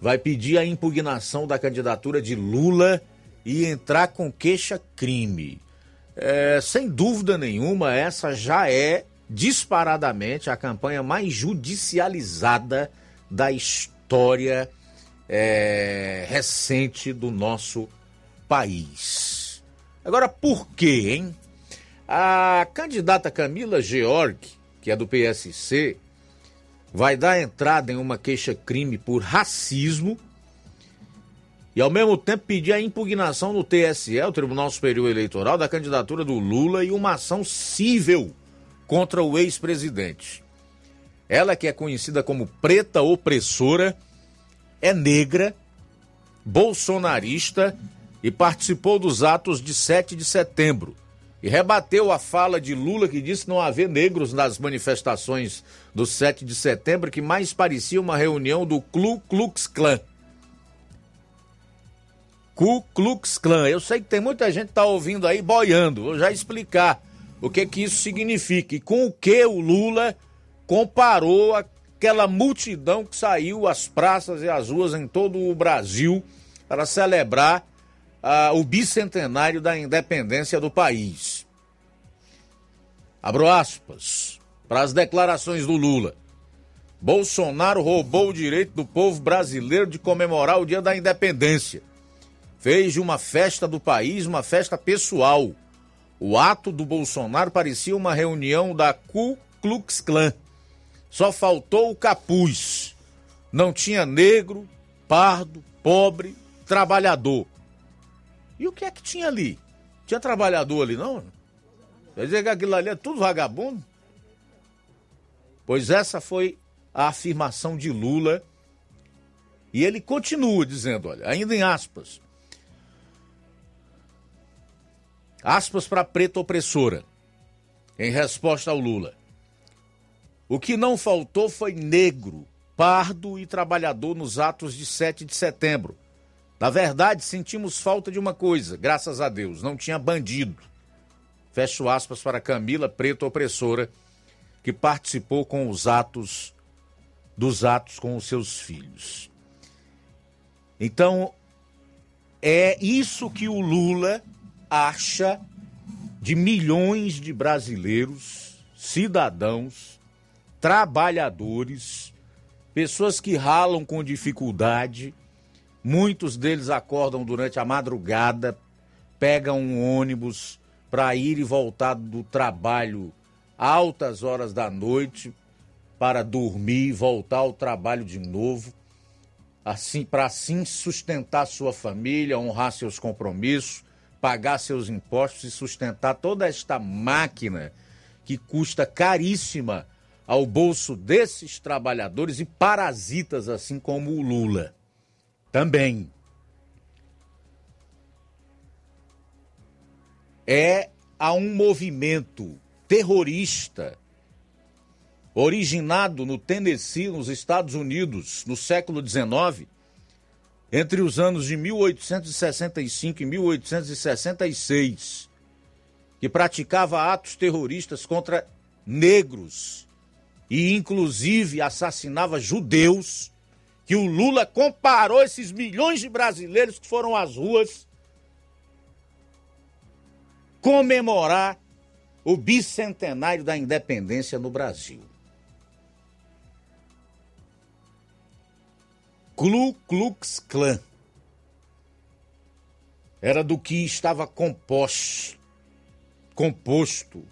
B: vai pedir a impugnação da candidatura de Lula e entrar com queixa-crime. É, sem dúvida nenhuma, essa já é disparadamente a campanha mais judicializada da história é, recente do nosso país. Agora, por quê, hein? A candidata Camila Georg, que é do PSC, vai dar entrada em uma queixa-crime por racismo e ao mesmo tempo pedir a impugnação no TSE, o Tribunal Superior Eleitoral, da candidatura do Lula e uma ação cível contra o ex-presidente. Ela, que é conhecida como preta opressora, é negra, bolsonarista e participou dos atos de 7 de setembro. E rebateu a fala de Lula que disse não haver negros nas manifestações do 7 de setembro, que mais parecia uma reunião do Ku Klux Klan. Ku Klux Klan. Eu sei que tem muita gente que tá ouvindo aí boiando. Vou já explicar o que que isso significa e com o que o Lula comparou aquela multidão que saiu às praças e às ruas em todo o Brasil para celebrar uh, o bicentenário da independência do país. Abro aspas para as declarações do Lula. Bolsonaro roubou o direito do povo brasileiro de comemorar o dia da independência. Fez de uma festa do país uma festa pessoal. O ato do Bolsonaro parecia uma reunião da Ku Klux Klan. Só faltou o capuz. Não tinha negro, pardo, pobre, trabalhador. E o que é que tinha ali? Tinha trabalhador ali, não? Quer dizer que aquilo ali é tudo vagabundo? Pois essa foi a afirmação de Lula. E ele continua dizendo, olha, ainda em aspas. Aspas para preta opressora, em resposta ao Lula. O que não faltou foi negro, pardo e trabalhador nos atos de 7 de setembro. Na verdade, sentimos falta de uma coisa, graças a Deus, não tinha bandido. Fecho aspas para Camila, preta opressora, que participou com os atos dos atos com os seus filhos. Então, é isso que o Lula acha de milhões de brasileiros, cidadãos, trabalhadores, pessoas que ralam com dificuldade, muitos deles acordam durante a madrugada, pegam um ônibus para ir e voltar do trabalho altas horas da noite para dormir, voltar ao trabalho de novo, assim para assim sustentar sua família, honrar seus compromissos, pagar seus impostos e sustentar toda esta máquina que custa caríssima ao bolso desses trabalhadores e parasitas assim como o Lula. Também é a um movimento terrorista originado no Tennessee, nos Estados Unidos, no século XIX, entre os anos de 1865 e 1866, que praticava atos terroristas contra negros e, inclusive, assassinava judeus, que o Lula comparou esses milhões de brasileiros que foram às ruas comemorar o bicentenário da independência no Brasil. Ku Klux Klan. Era do que estava composto, composto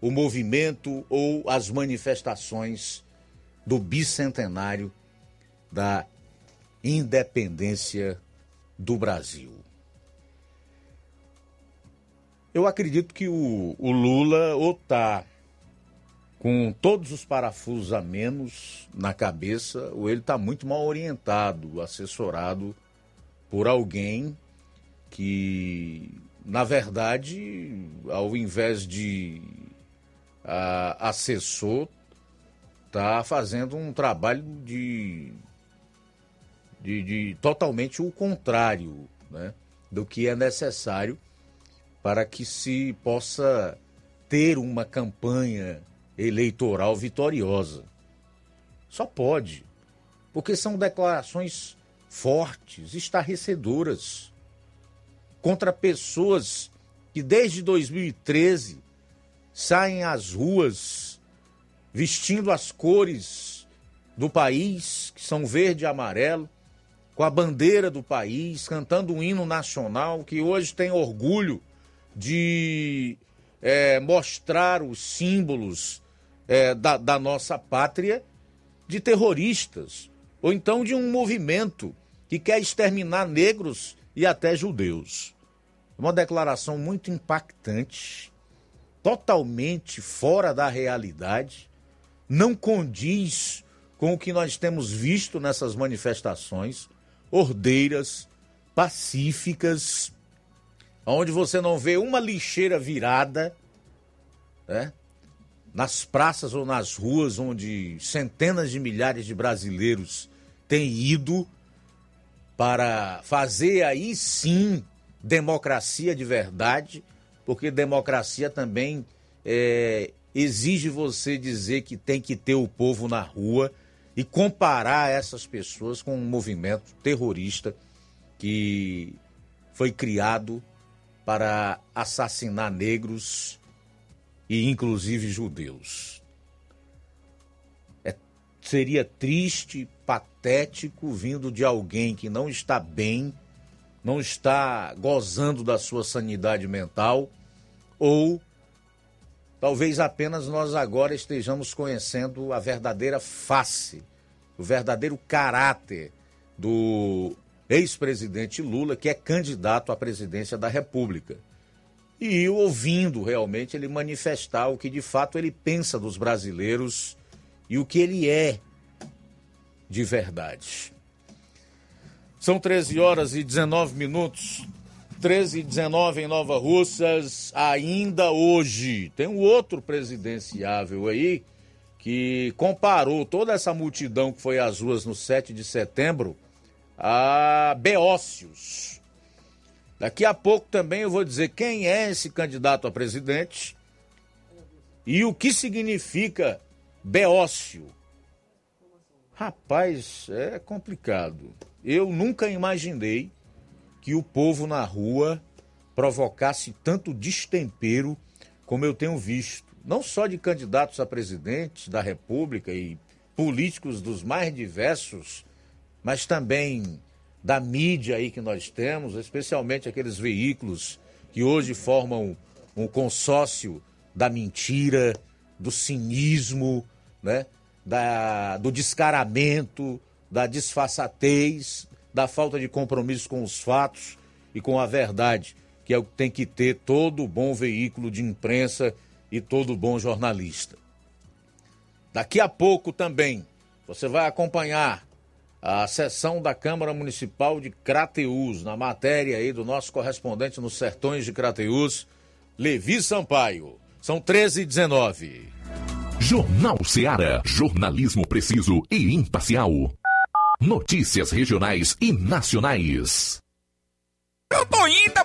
B: o movimento ou as manifestações do bicentenário da independência do Brasil. Eu acredito que o, o Lula ou está com todos os parafusos a menos na cabeça, ou ele está muito mal orientado, assessorado por alguém que, na verdade, ao invés de a, assessor, está fazendo um trabalho de, de, de, totalmente o contrário né, do que é necessário para que se possa ter uma campanha eleitoral vitoriosa. Só pode, porque são declarações fortes, estarrecedoras, contra pessoas que desde 2013 saem às ruas vestindo as cores do país, que são verde e amarelo, com a bandeira do país, cantando um hino nacional, que hoje tem orgulho de é, mostrar os símbolos é, da, da nossa pátria de terroristas, ou então de um movimento que quer exterminar negros e até judeus. Uma declaração muito impactante, totalmente fora da realidade, não condiz com o que nós temos visto nessas manifestações ordeiras, pacíficas, onde você não vê uma lixeira virada, né? Nas praças ou nas ruas onde centenas de milhares de brasileiros têm ido para fazer aí sim democracia de verdade, porque democracia também é, exige você dizer que tem que ter o povo na rua e comparar essas pessoas com um movimento terrorista que foi criado para assassinar negros e inclusive judeus. É seria triste, patético, vindo de alguém que não está bem, não está gozando da sua sanidade mental, ou talvez apenas nós agora estejamos conhecendo a verdadeira face, o verdadeiro caráter do ex-presidente Lula, que é candidato à presidência da República. E ouvindo realmente ele manifestar o que de fato ele pensa dos brasileiros e o que ele é de verdade. São 13 horas e 19 minutos. 13 e 19 em Nova Russas, ainda hoje. Tem um outro presidenciável aí que comparou toda essa multidão que foi às ruas no 7 de setembro a Beócios. Daqui a pouco também eu vou dizer quem é esse candidato a presidente e o que significa Beócio. Rapaz, é complicado. Eu nunca imaginei que o povo na rua provocasse tanto destempero como eu tenho visto. Não só de candidatos a presidente da República e políticos dos mais diversos, mas também da mídia aí que nós temos, especialmente aqueles veículos que hoje formam um consórcio da mentira, do cinismo, né? da, do descaramento, da disfarçatez, da falta de compromisso com os fatos e com a verdade, que é o que tem que ter todo bom veículo de imprensa e todo bom jornalista. Daqui a pouco também você vai acompanhar a sessão da Câmara Municipal de Crateús, na matéria aí do nosso correspondente nos sertões de Crateús, Levi Sampaio. São 13 e 19.
F: Jornal Seara. Jornalismo preciso e imparcial. Notícias regionais e nacionais.
K: Eu tô indo, tá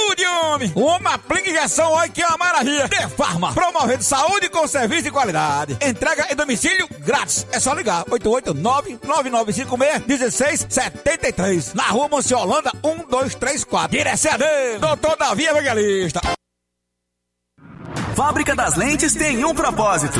K: ajude, homem! Uma aplica injeção, olha que é uma maravilha! De Farma, promovendo saúde com serviço de qualidade. Entrega em domicílio grátis. É só ligar: 889-9956-1673. Na rua Monsiolanda, 1234. Direção dele, doutor Davi Evangelista.
H: Fábrica das Lentes tem um propósito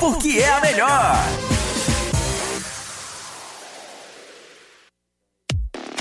H: porque é a melhor.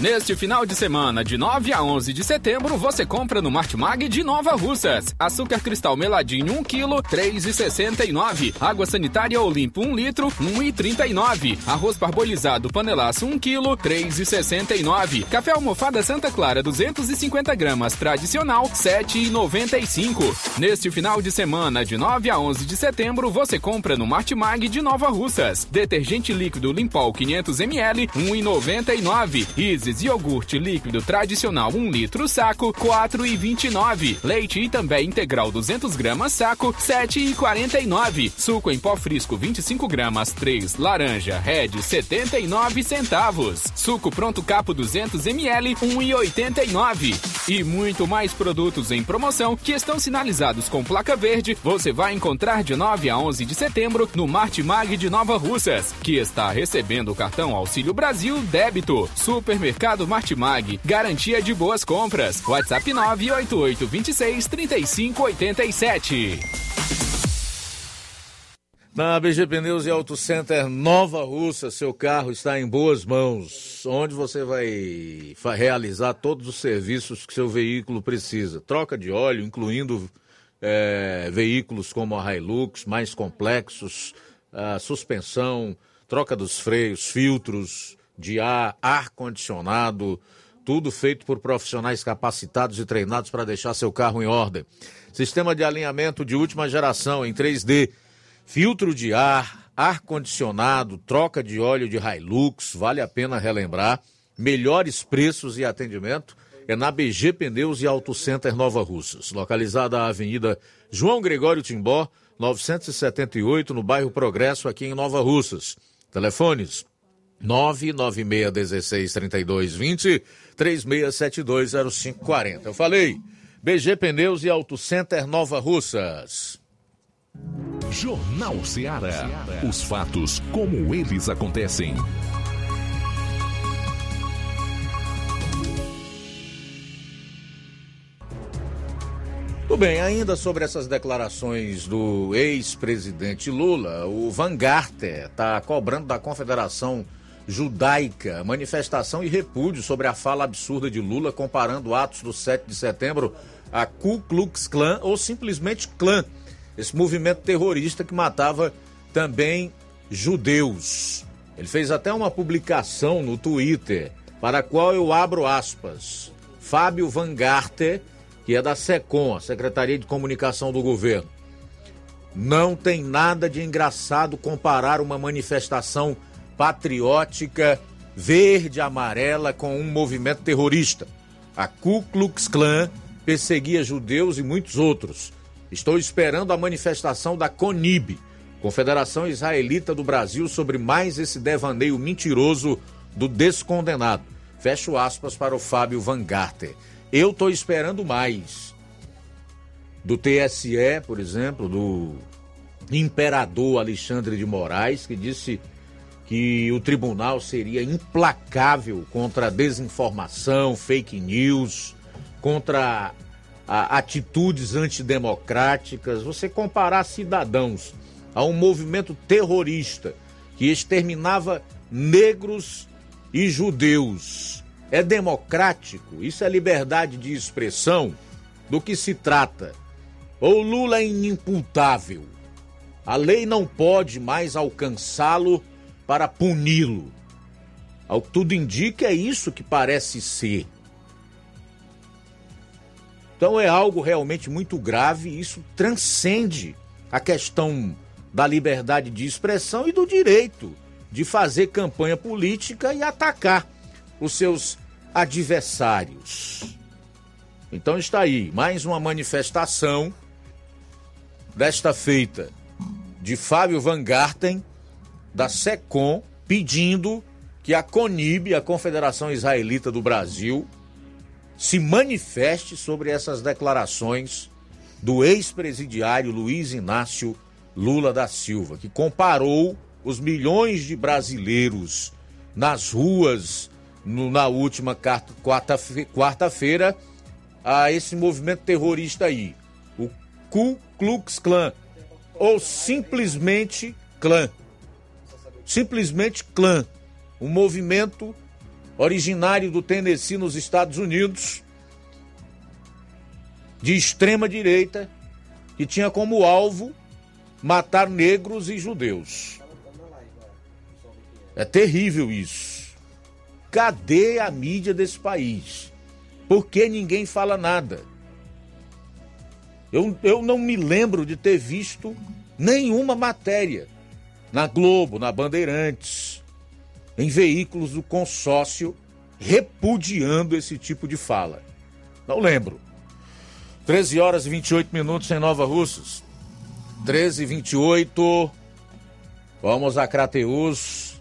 E: Neste final de semana, de 9 a 11 de setembro, você compra no Martimag de Nova Russas. Açúcar cristal meladinho 1 kg, 3,69. Água sanitária Olimpo 1 litro, 1,39. Arroz parbolizado panelaço 1 kg, 3,69. Café almofada Santa Clara 250 gramas tradicional, 7,95. Neste final de semana, de 9 a 11 de setembro, você compra no Martimag de Nova Russas. Detergente líquido Limpol 500 ml, 1,99. Isis iogurte líquido tradicional 1 litro saco, 4,29. Leite e também integral 200 gramas saco, 7,49. Suco em pó frisco 25 gramas 3, laranja Red 79 centavos. Suco pronto capo 200 ml 1,89. E muito mais produtos em promoção que estão sinalizados com placa verde. Você vai encontrar de 9 a 11 de setembro no Martimag de Nova Russas, que está recebendo o cartão Auxílio Brasil Débito. Supermercado Martimag, garantia de boas compras. WhatsApp 988 26 35 87.
B: Na BG Pneus e Auto Center Nova Russa, seu carro está em boas mãos, onde você vai realizar todos os serviços que seu veículo precisa. Troca de óleo, incluindo eh, veículos como a Hilux, mais complexos, a suspensão, troca dos freios, filtros de ar, ar-condicionado, tudo feito por profissionais capacitados e treinados para deixar seu carro em ordem. Sistema de alinhamento de última geração em 3D filtro de ar, ar-condicionado, troca de óleo de Hilux, vale a pena relembrar. Melhores preços e atendimento é na BG Pneus e Auto Center Nova Russas, localizada na Avenida João Gregório Timbó, 978, no bairro Progresso, aqui em Nova Russas. Telefones 996163220, 36720540. Eu falei, BG Pneus e Auto Center Nova Russas.
F: Jornal Ceará. Os fatos como eles acontecem.
B: Tudo bem, ainda sobre essas declarações do ex-presidente Lula, o Van Garter está cobrando da Confederação Judaica manifestação e repúdio sobre a fala absurda de Lula comparando atos do 7 de setembro a Ku Klux Klan ou simplesmente clã, esse movimento terrorista que matava também judeus. Ele fez até uma publicação no Twitter, para a qual eu abro aspas. Fábio Van Garter, que é da SECOM, a Secretaria de Comunicação do Governo. Não tem nada de engraçado comparar uma manifestação patriótica verde-amarela com um movimento terrorista. A Ku Klux Klan perseguia judeus e muitos outros. Estou esperando a manifestação da CONIB, Confederação Israelita do Brasil, sobre mais esse devaneio mentiroso do descondenado. Fecho aspas para o Fábio Van Garter. Eu estou esperando mais. Do TSE, por exemplo, do imperador Alexandre de Moraes, que disse que o tribunal seria implacável contra a desinformação, fake news, contra atitudes antidemocráticas. Você comparar cidadãos a um movimento terrorista que exterminava negros e judeus. É democrático? Isso é liberdade de expressão? Do que se trata? Ou Lula é inimputável? A lei não pode mais alcançá-lo para puni-lo. Ao que tudo indica, é isso que parece ser. Então é algo realmente muito grave, isso transcende a questão da liberdade de expressão e do direito de fazer campanha política e atacar os seus adversários. Então está aí mais uma manifestação desta feita de Fábio Van Garten da SECOM pedindo que a CONIB, a Confederação Israelita do Brasil, se manifeste sobre essas declarações do ex-presidiário Luiz Inácio Lula da Silva, que comparou os milhões de brasileiros nas ruas no, na última quarta-feira a esse movimento terrorista aí, o Ku Klux Klan, ou simplesmente clã. Simplesmente clã, um movimento originário do Tennessee, nos Estados Unidos, de extrema direita, que tinha como alvo matar negros e judeus. É terrível isso. Cadê a mídia desse país? Por que ninguém fala nada? Eu, eu não me lembro de ter visto nenhuma matéria na Globo, na Bandeirantes, em veículos do consórcio repudiando esse tipo de fala. Não lembro. 13 horas e 28 minutos em Nova Russas. 13 e 28. Vamos a Crateus,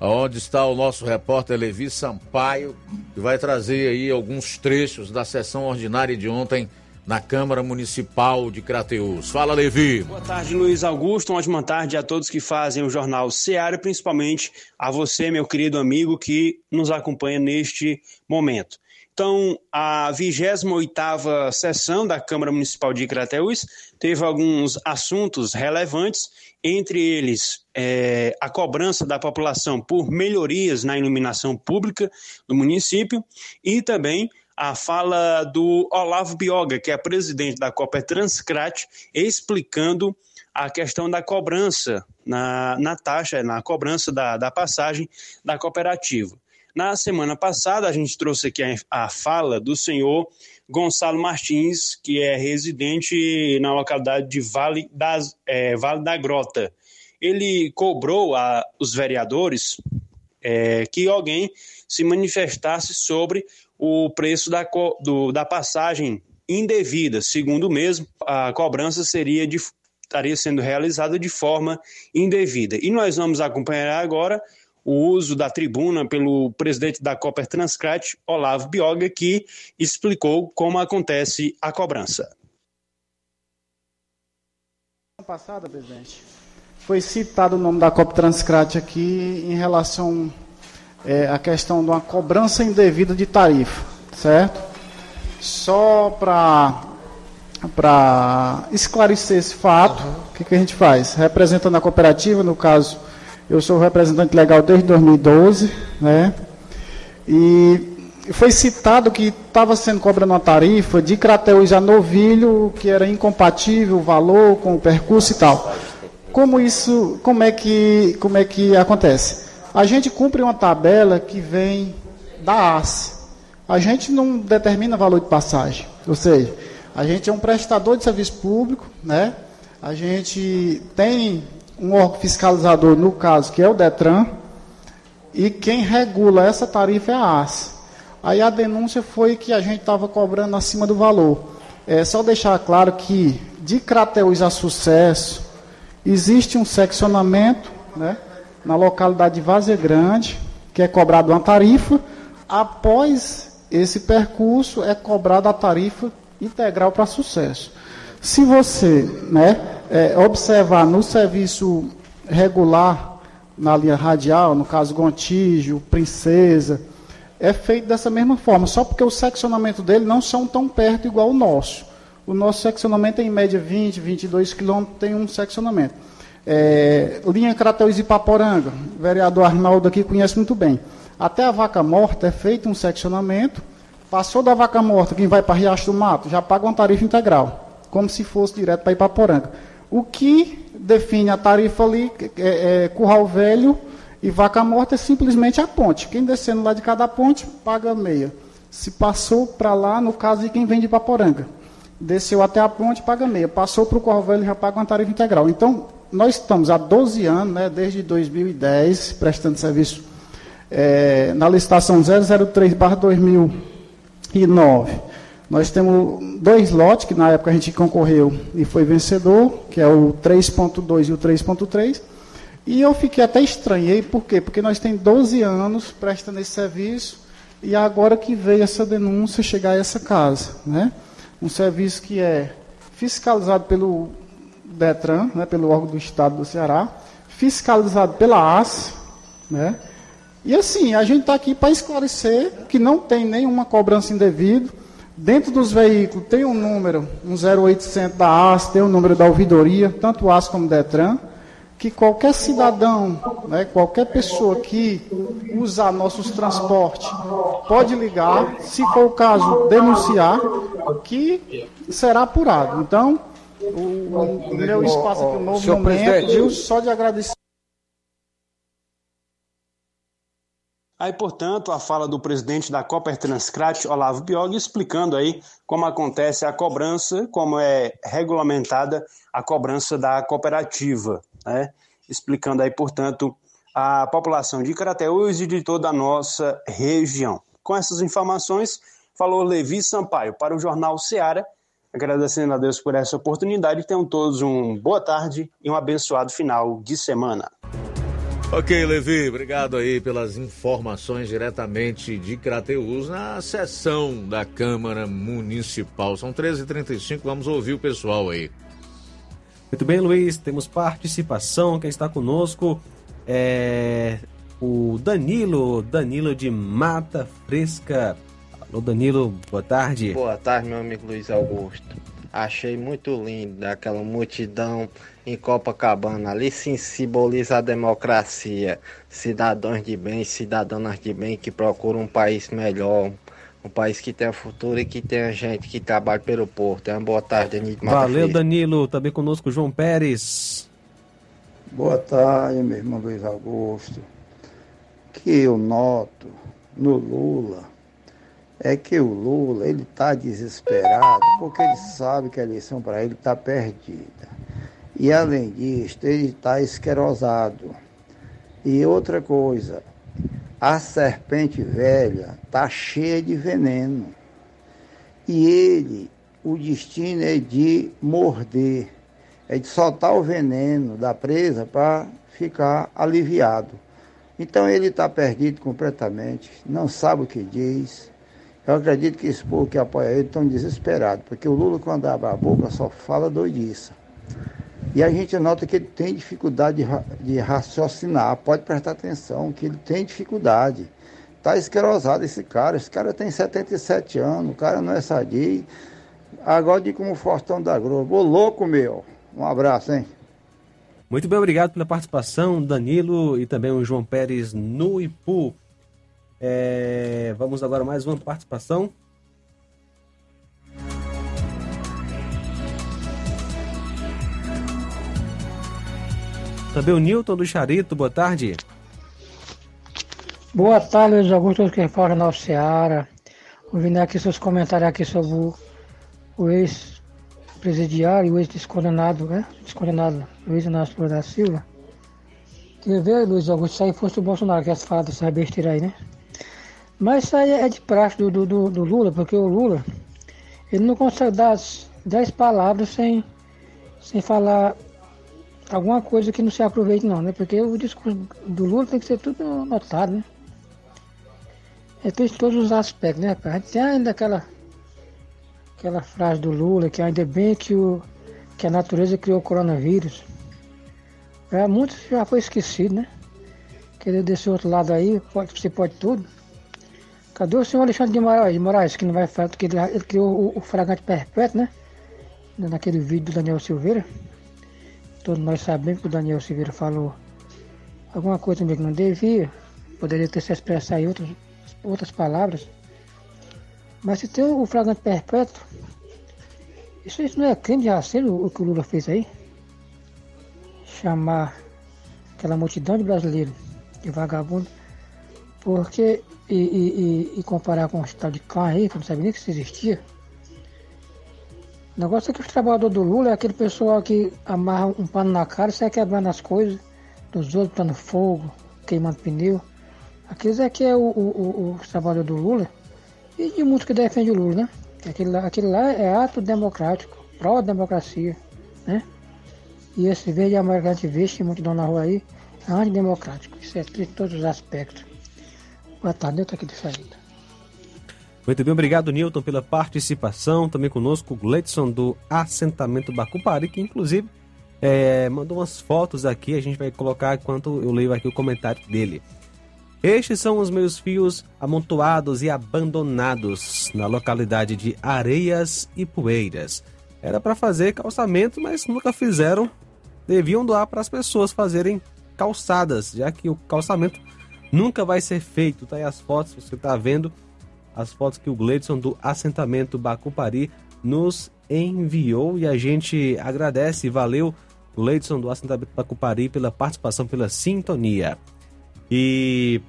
B: onde está o nosso repórter Levi Sampaio, que vai trazer aí alguns trechos da sessão ordinária de ontem na Câmara Municipal de Crateus. Fala, Levi.
L: Boa tarde, Luiz Augusto. Uma ótima tarde a todos que fazem o jornal Seara, principalmente a você, meu querido amigo, que nos acompanha neste momento. Então, a 28ª sessão da Câmara Municipal de Crateús teve alguns assuntos relevantes, entre eles é, a cobrança da população por melhorias na iluminação pública do município e também a fala do Olavo Bioga, que é presidente da Copa Transcrat, explicando a questão da cobrança na, na taxa, na cobrança da, da passagem da cooperativa. Na semana passada, a gente trouxe aqui a, a fala do senhor Gonçalo Martins, que é residente na localidade de Vale, das, é, vale da Grota. Ele cobrou a, os vereadores é, que alguém se manifestasse sobre o preço da, do, da passagem indevida. Segundo o mesmo, a cobrança seria de, estaria sendo realizada de forma indevida. E nós vamos acompanhar agora o uso da tribuna pelo presidente da Copper Transcrat, Olavo Bioga, que explicou como acontece a cobrança.
M: passada, presidente, foi citado o nome da Copper Transcrat aqui em relação é, a questão de uma cobrança indevida de tarifa, certo? Só para esclarecer esse fato, o que, que a gente faz? Representando a cooperativa, no caso, eu sou representante legal desde 2012, né? E foi citado que estava sendo cobrando uma tarifa de Crateus a Novilho, que era incompatível o valor com o percurso e tal. Como isso, como é que, como é que acontece? A gente cumpre uma tabela que vem da ACE. A gente não determina valor de passagem. Ou seja, a gente é um prestador de serviço público, né? A gente tem um órgão fiscalizador, no caso, que é o DETRAN, e quem regula essa tarifa é a ACE. Aí a denúncia foi que a gente estava cobrando acima do valor. É só deixar claro que de Crateus a Sucesso existe um seccionamento, né? na localidade de Vazia Grande, que é cobrado uma tarifa. Após esse percurso, é cobrada a tarifa integral para sucesso. Se você né, é, observar no serviço regular, na linha radial, no caso Gontijo, Princesa, é feito dessa mesma forma, só porque o seccionamento dele não são tão perto igual o nosso. O nosso seccionamento é em média 20, 22 quilômetros, tem um seccionamento. É, linha Crateus e Paporanga, o vereador Arnaldo aqui conhece muito bem. Até a vaca morta é feito um seccionamento, passou da vaca morta, quem vai para Riacho do Mato, já paga uma tarifa integral, como se fosse direto para Ipaporanga. O que define a tarifa ali, é, é, Curral Velho e Vaca Morta, é simplesmente a ponte. Quem descendo lá de cada ponte, paga meia. Se passou para lá, no caso de quem vem de Ipaporanga, desceu até a ponte, paga meia. Passou para o Curral Velho, já paga uma tarifa integral. Então, nós estamos há 12 anos, né, desde 2010, prestando serviço é, na licitação 003-2009. Nós temos dois lotes que na época a gente concorreu e foi vencedor, que é o 3.2 e o 3.3. E eu fiquei até estranhei, por quê? Porque nós temos 12 anos prestando esse serviço e agora que veio essa denúncia chegar a essa casa. Né? Um serviço que é fiscalizado pelo DETRAN, né, pelo órgão do Estado do Ceará, fiscalizado pela AS, né? E assim, a gente está aqui para esclarecer que não tem nenhuma cobrança indevida. Dentro dos veículos tem um número, um 0800 da AS, tem o um número da ouvidoria, tanto AS como DETRAN, que qualquer cidadão, né, qualquer pessoa que usar nossos transportes pode ligar, se for o caso, denunciar, que será apurado. Então, o, o meu espaço aqui, o novo Senhor momento, presidente. viu? Só de agradecer.
L: Aí, portanto, a fala do presidente da Copper Transcrat, Olavo Biog, explicando aí como acontece a cobrança, como é regulamentada a cobrança da cooperativa, né? Explicando aí, portanto, a população de Crateús e de toda a nossa região. Com essas informações, falou Levi Sampaio para o Jornal Seara, agradecendo a Deus por essa oportunidade. Tenham todos uma boa tarde e um abençoado final de semana.
B: Ok, Levi, obrigado aí pelas informações diretamente de Crateus na sessão da Câmara Municipal. São 13h35, vamos ouvir o pessoal aí.
C: Muito bem, Luiz, temos participação. Quem está conosco é o Danilo, Danilo de Mata Fresca. Alô, Danilo, boa tarde.
N: Boa tarde, meu amigo Luiz Augusto. Achei muito lindo aquela multidão em Copacabana. Ali se simboliza a democracia. Cidadãos de bem, cidadãs de bem que procuram um país melhor. Um país que tenha futuro e que tenha gente que trabalhe pelo porto. É uma boa tarde, Danilo.
C: Valeu, Danilo. Também conosco, João Pérez.
O: Boa tarde, meu irmão Luiz Augusto. Que eu noto no Lula é que o Lula ele está desesperado porque ele sabe que a eleição para ele está perdida. E além disso, ele está esquerosado. E outra coisa, a serpente velha está cheia de veneno. E ele, o destino é de morder, é de soltar o veneno da presa para ficar aliviado. Então ele está perdido completamente, não sabe o que diz. Eu acredito que esse povo que apoia ele estão desesperados, porque o Lula, quando abre a boca, só fala doidiça. E a gente nota que ele tem dificuldade de, raciocinar. Pode prestar atenção que ele tem dificuldade. Está esquerosado esse cara. Esse cara tem 77 anos, o cara não é sadio. Agora de como Fortão da Globo. Ô louco, meu. Um abraço, hein?
C: Muito bem, obrigado pela participação, Danilo e também o João Pérez no Ipu. É, vamos agora mais uma participação. Também o Newton do Charito, boa tarde.
P: Boa tarde, Luiz Augusto, que fala na Seara. Ouvindo aqui seus comentários aqui sobre o, o ex-presidiário, o ex-descondenado, né? Descondenado Luiz Inácio da Silva. Quer ver, Luiz Augusto, se aí fosse o Bolsonaro que ia falar dessa besteira aí, né? Mas isso aí é de praxe do, do, do, Lula, porque o Lula, ele não consegue dar dez palavras sem, sem falar alguma coisa que não se aproveite não, né? Porque o discurso do Lula tem que ser tudo notado, né? É tem todos os aspectos, né? A gente tem ainda aquela, aquela frase do Lula, que ainda bem que, o, que a natureza criou o coronavírus. É, muito já foi esquecido, né? Querer desse outro lado aí, pode, você pode tudo. Cadê o senhor Alexandre de Moraes, de Moraes que não vai falar, que ele, ele criou o, o fragante perpétuo, né? Naquele vídeo do Daniel Silveira. Todos nós sabemos que o Daniel Silveira falou alguma coisa que não devia. Poderia ter se expressado em outras, outras palavras. Mas se tem o flagrante perpétuo, isso, isso não é crime de racismo o que o Lula fez aí? Chamar aquela multidão de brasileiros de vagabundo, porque e, e, e, comparar com o hospital de cão aí, que não sabia nem que isso existia. O negócio é que os trabalhadores do Lula é aquele pessoal que amarra um pano na cara e sai quebrando as coisas dos outros, botando fogo, queimando pneu. Aqueles é que é o, o, o, os trabalhadores do Lula e de muitos que defendem o Lula, né? Aquele lá, aquele lá é ato democrático, pró-democracia, né? E esse verde amarelo que a gente vê, multidão na rua aí, é antidemocrático. Isso é de todos os aspectos. Boa tarde, eu tô aqui de saída.
C: Muito bem, obrigado Newton pela participação. Também conosco o Gleidson do assentamento Bacupari, que inclusive é, mandou umas fotos aqui. A gente vai colocar enquanto eu leio aqui o comentário dele. Estes são os meus fios amontoados e abandonados na localidade de Areias e Poeiras. Era para fazer calçamento, mas nunca fizeram. Deviam doar para as pessoas fazerem calçadas, já que o calçamento nunca vai ser feito. Tá aí as fotos, você está vendo as fotos que o Gleidson do assentamento Bacupari nos enviou e a gente agradece, valeu Gleidson do assentamento Bacupari pela participação, pela sintonia. E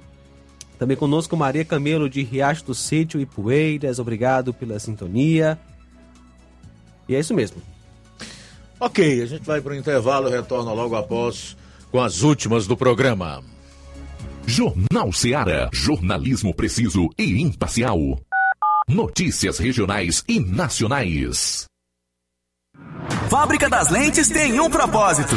C: também conosco Maria Camelo de Riacho do Sítio e Poeiras, obrigado pela sintonia. E é isso mesmo.
B: Ok, a gente vai para o intervalo, retorna logo após com as últimas do programa.
F: Jornal Seara. Jornalismo preciso e imparcial. Notícias regionais e nacionais.
H: Fábrica das Lentes tem um propósito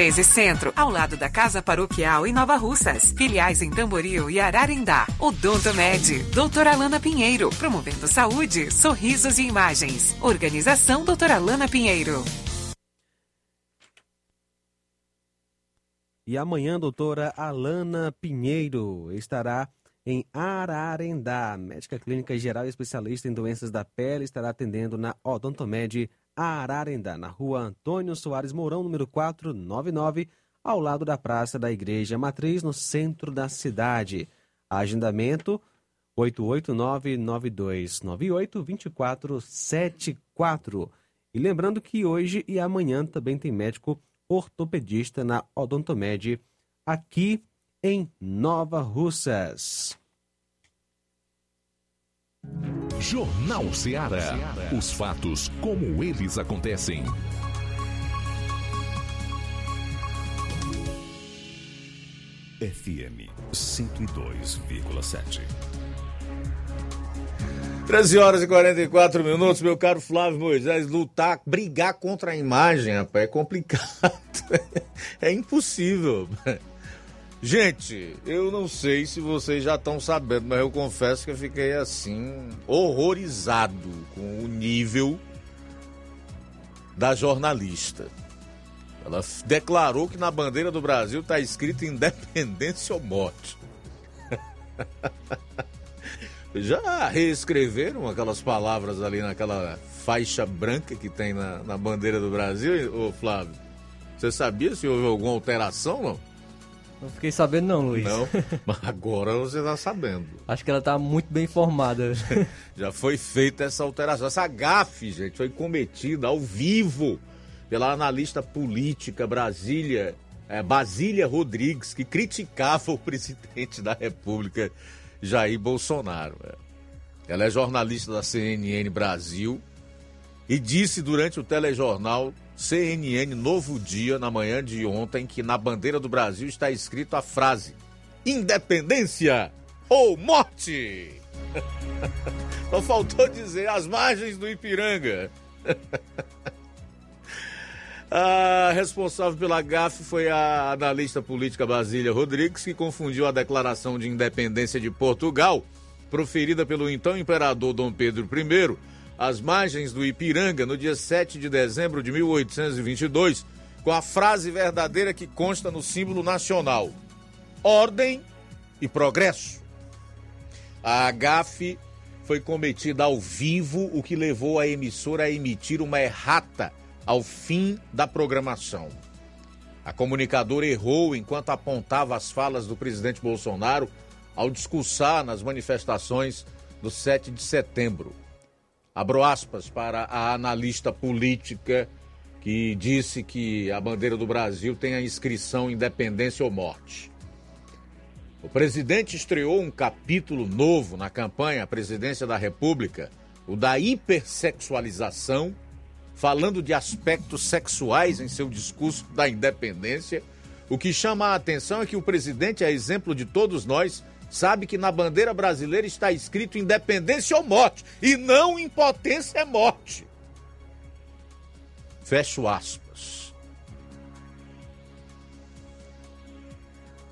Q: 1213 Centro, ao lado da Casa Paroquial em Nova Russas. Filiais em Tamboril e Ararindá. Odonto Med, doutora Alana Pinheiro, promovendo saúde, sorrisos e imagens. Organização doutora Alana Pinheiro.
C: E amanhã, doutora Alana Pinheiro estará em Ararendá. Médica clínica geral e especialista em doenças da pele estará atendendo na Odontomed Ararendá, na rua Antônio Soares Mourão, número 499, ao lado da Praça da Igreja Matriz, no centro da cidade. Agendamento 889-9298-2474. E lembrando que hoje e amanhã também tem médico ortopedista na Odontomed, aqui em Nova Russas.
F: Jornal Ceará. Os fatos como eles acontecem. FM 102,7.
B: 13 horas e 44 minutos, meu caro Flávio Moisés. Lutar, brigar contra a imagem, rapaz, é complicado. É impossível. Gente, eu não sei se vocês já estão sabendo, mas eu confesso que eu fiquei assim, horrorizado com o nível da jornalista. Ela declarou que na bandeira do Brasil está escrito independência ou morte. Já reescreveram aquelas palavras ali naquela faixa branca que tem na, na bandeira do Brasil, ô Flávio? Você sabia se houve alguma alteração, não?
D: Não fiquei sabendo não, Luiz.
B: Não, mas agora você está sabendo.
D: Acho que ela está muito bem informada.
B: Já foi feita essa alteração. Essa gafe, gente, foi cometida ao vivo pela analista política Brasília, é, Basília Rodrigues, que criticava o presidente da República, Jair Bolsonaro. É. Ela é jornalista da CNN Brasil e disse durante o telejornal CNN Novo Dia, na manhã de ontem, que na bandeira do Brasil está escrito a frase: Independência ou morte! Só faltou dizer as margens do Ipiranga. A responsável pela GAF foi a analista política Basília Rodrigues, que confundiu a declaração de independência de Portugal, proferida pelo então imperador Dom Pedro I, às margens do Ipiranga, no dia 7 de dezembro de 1822, com a frase verdadeira que consta no símbolo nacional: ordem e progresso. A GAF foi cometida ao vivo, o que levou a emissora a emitir uma errata ao fim da programação. A comunicadora errou enquanto apontava as falas do presidente Bolsonaro ao discursar nas manifestações do 7 de setembro. Abro aspas para a analista política que disse que a bandeira do Brasil tem a inscrição Independência ou Morte. O presidente estreou um capítulo novo na campanha à presidência da República, o da hipersexualização falando de aspectos sexuais em seu discurso da independência. O que chama a atenção é que o presidente, a exemplo de todos nós, sabe que na bandeira brasileira está escrito independência ou morte, e não impotência é morte. Fecho aspas.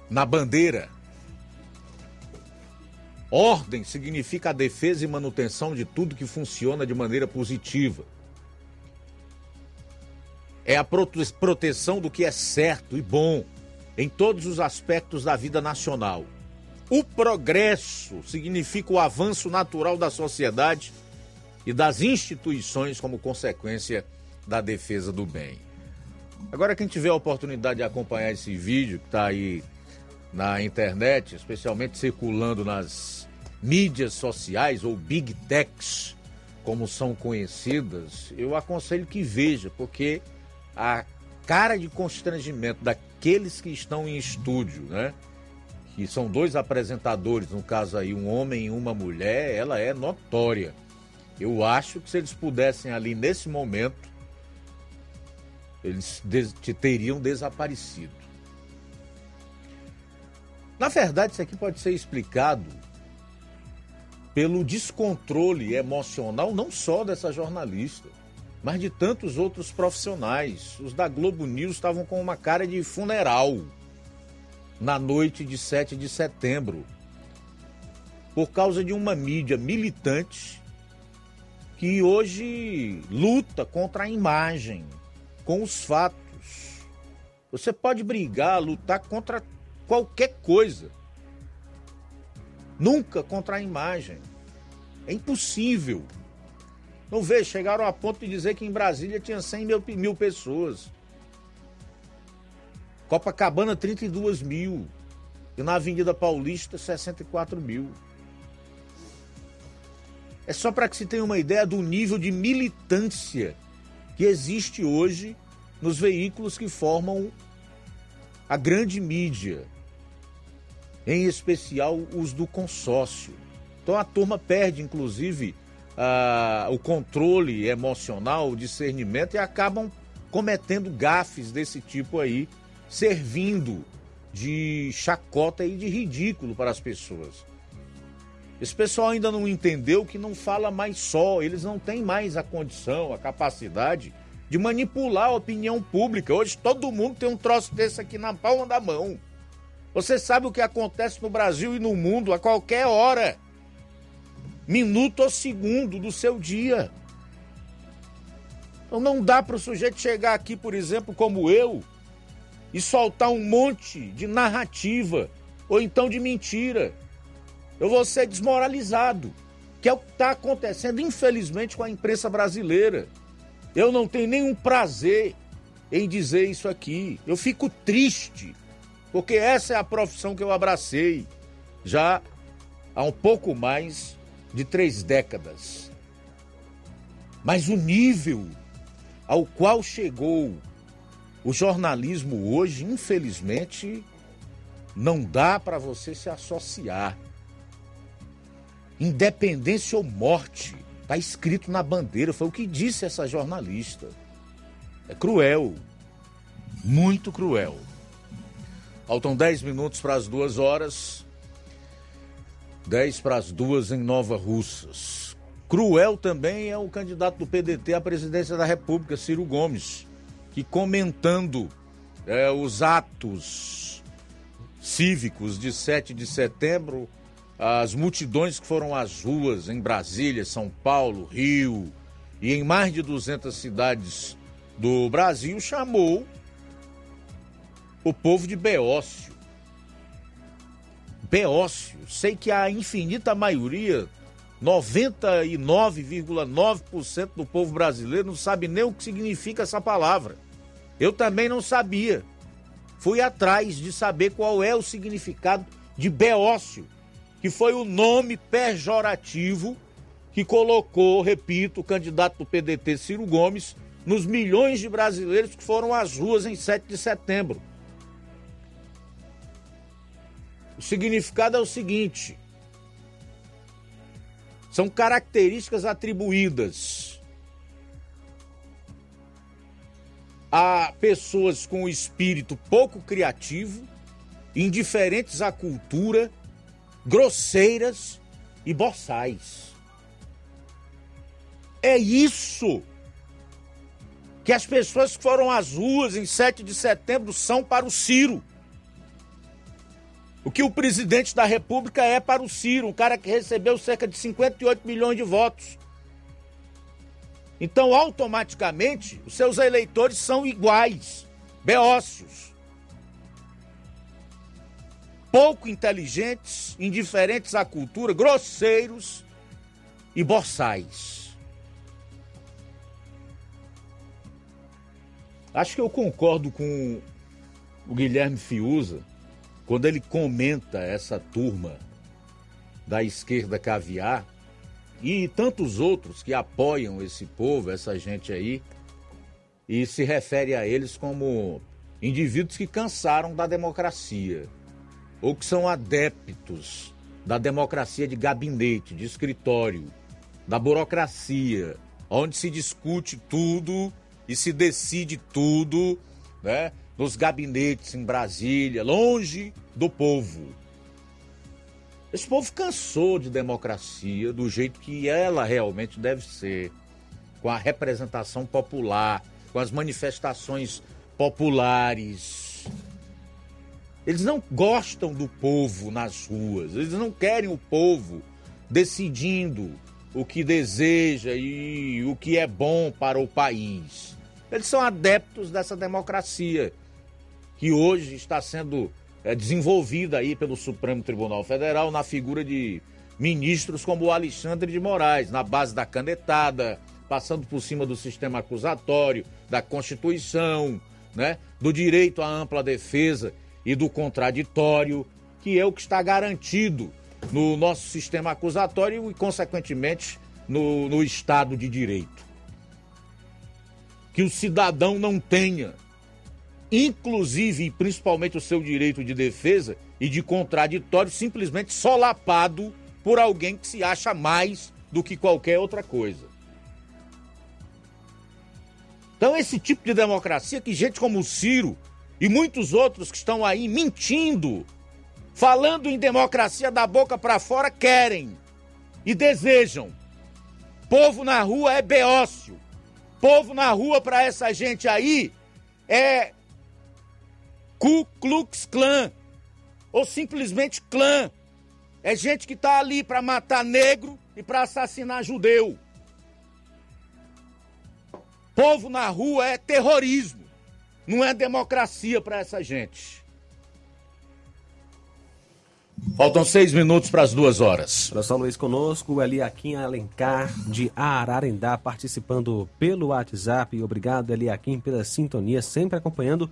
B: Na bandeira, ordem significa a defesa e manutenção de tudo que funciona de maneira positiva. É a proteção do que é certo e bom em todos os aspectos da vida nacional. O progresso significa o avanço natural da sociedade e das instituições como consequência da defesa do bem. Agora, quem tiver a oportunidade de acompanhar esse vídeo que está aí na internet, especialmente circulando nas mídias sociais ou big techs, como são conhecidas, eu aconselho que veja, porque a cara de constrangimento daqueles que estão em estúdio, né? Que são dois apresentadores, no caso aí um homem e uma mulher, ela é notória. Eu acho que se eles pudessem ali nesse momento, eles te teriam desaparecido. Na verdade, isso aqui pode ser explicado pelo descontrole emocional não só dessa jornalista, mas de tantos outros profissionais. Os da Globo News estavam com uma cara de funeral na noite de 7 de setembro, por causa de uma mídia militante que hoje luta contra a imagem, com os fatos. Você pode brigar, lutar contra qualquer coisa. Nunca contra a imagem. É impossível. Não vê, chegaram a ponto de dizer que em Brasília tinha 100 mil, mil pessoas. Copacabana, 32 mil. E na Avenida Paulista, 64 mil. É só para que se tenha uma ideia do nível de militância que existe hoje nos veículos que formam a grande mídia, em especial os do consórcio. Então a turma perde, inclusive, ah, o controle emocional, o discernimento e acabam cometendo gafes desse tipo aí, servindo de chacota e de ridículo para as pessoas. Esse pessoal ainda não entendeu que não fala mais só, eles não têm mais a condição, a capacidade de manipular a opinião pública. Hoje todo mundo tem um troço desse aqui na palma da mão. Você sabe o que acontece no Brasil e no mundo a qualquer hora minuto ou segundo do seu dia. Então não dá para o sujeito chegar aqui, por exemplo, como eu, e soltar um monte de narrativa ou então de mentira. Eu vou ser desmoralizado, que é o que está acontecendo, infelizmente, com a imprensa brasileira. Eu não tenho nenhum prazer em dizer isso aqui. Eu fico triste, porque essa é a profissão que eu abracei já há um pouco mais de três décadas. Mas o nível ao qual chegou o jornalismo hoje, infelizmente, não dá para você se associar. Independência ou morte, está escrito na bandeira, foi o que disse essa jornalista. É cruel, muito cruel. Faltam 10 minutos para as duas horas. 10 para as duas em Nova Russas. Cruel também é o candidato do PDT à presidência da República, Ciro Gomes, que comentando é, os atos cívicos de 7 de setembro, as multidões que foram às ruas em Brasília, São Paulo, Rio e em mais de 200 cidades do Brasil, chamou o povo de Beócio. Beócio. Sei que a infinita maioria, 99,9% do povo brasileiro não sabe nem o que significa essa palavra. Eu também não sabia. Fui atrás de saber qual é o significado de Beócio, que foi o nome pejorativo que colocou, repito, o candidato do PDT Ciro Gomes nos milhões de brasileiros que foram às ruas em 7 de setembro. O significado é o seguinte: são características atribuídas a pessoas com espírito pouco criativo, indiferentes à cultura, grosseiras e boçais. É isso que as pessoas que foram às ruas em 7 de setembro são para o Ciro. O que o presidente da República é para o Ciro, um cara que recebeu cerca de 58 milhões de votos. Então, automaticamente, os seus eleitores são iguais, beócios. Pouco inteligentes, indiferentes à cultura, grosseiros e boçais. Acho que eu concordo com o Guilherme Fiuza quando ele comenta essa turma da esquerda caviar e tantos outros que apoiam esse povo, essa gente aí, e se refere a eles como indivíduos que cansaram da democracia ou que são adeptos da democracia de gabinete, de escritório, da burocracia, onde se discute tudo e se decide tudo, né? Nos gabinetes em Brasília, longe do povo. Esse povo cansou de democracia do jeito que ela realmente deve ser, com a representação popular, com as manifestações populares. Eles não gostam do povo nas ruas, eles não querem o povo decidindo o que deseja e o que é bom para o país. Eles são adeptos dessa democracia que hoje está sendo é, desenvolvida aí pelo Supremo Tribunal Federal na figura de ministros como o Alexandre de Moraes, na base da canetada, passando por cima do sistema acusatório, da Constituição, né, do direito à ampla defesa e do contraditório, que é o que está garantido no nosso sistema acusatório e, consequentemente, no, no Estado de Direito. Que o cidadão não tenha inclusive e principalmente o seu direito de defesa e de contraditório, simplesmente solapado por alguém que se acha mais do que qualquer outra coisa. Então, esse tipo de democracia que gente como o Ciro e muitos outros que estão aí mentindo, falando em democracia da boca para fora, querem e desejam. Povo na rua é beócio. Povo na rua para essa gente aí é Ku Klux Klan ou simplesmente clã. É gente que está ali para matar negro e para assassinar judeu. Povo na rua é terrorismo, não é democracia para essa gente. Faltam seis minutos para as duas horas.
C: Olha só, Luiz, conosco, Eliakim Alencar, de Ararendá, participando pelo WhatsApp. Obrigado, Eliakim, pela sintonia, sempre acompanhando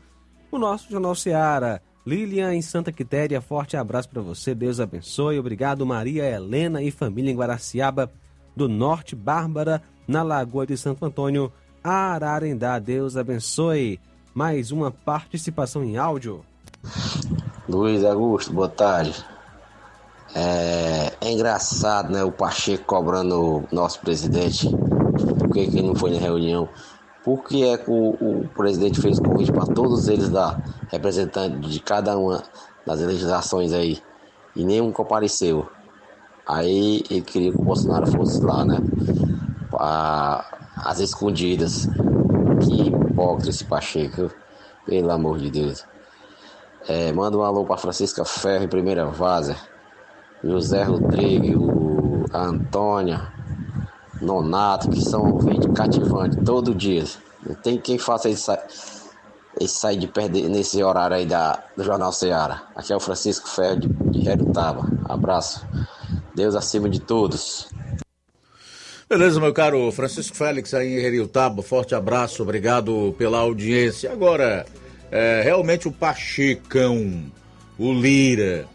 C: o nosso Jornal Seara. Lilian em Santa Quitéria, forte abraço para você, Deus abençoe. Obrigado, Maria Helena e família em Guaraciaba do Norte, Bárbara, na Lagoa de Santo Antônio, Ararendá. Deus abençoe. Mais uma participação em áudio.
R: Luiz Augusto, boa tarde. É, é engraçado, né? O Pacheco cobrando o nosso presidente. Por que, que ele não foi na reunião? Por que é que o, o presidente fez convite para todos eles da representante de cada uma das legislações aí e nenhum compareceu? Aí ele queria que o Bolsonaro fosse lá, né? As escondidas. Que hipócrita esse Pacheco, pelo amor de Deus. É, manda um alô para Francisca Ferro primeira vaza. José Rodrigo, a Antônia, Nonato, que são ouvintes cativantes todo dia. Não tem quem faça isso, isso sair de perder nesse horário aí da, do Jornal Ceará. Aqui é o Francisco Ferro de, de Redutaba. Abraço. Deus acima de todos.
B: Beleza, meu caro Francisco Félix aí em Heriutaba, forte abraço, obrigado pela audiência. Agora, é, realmente o Pachecão, o Lira,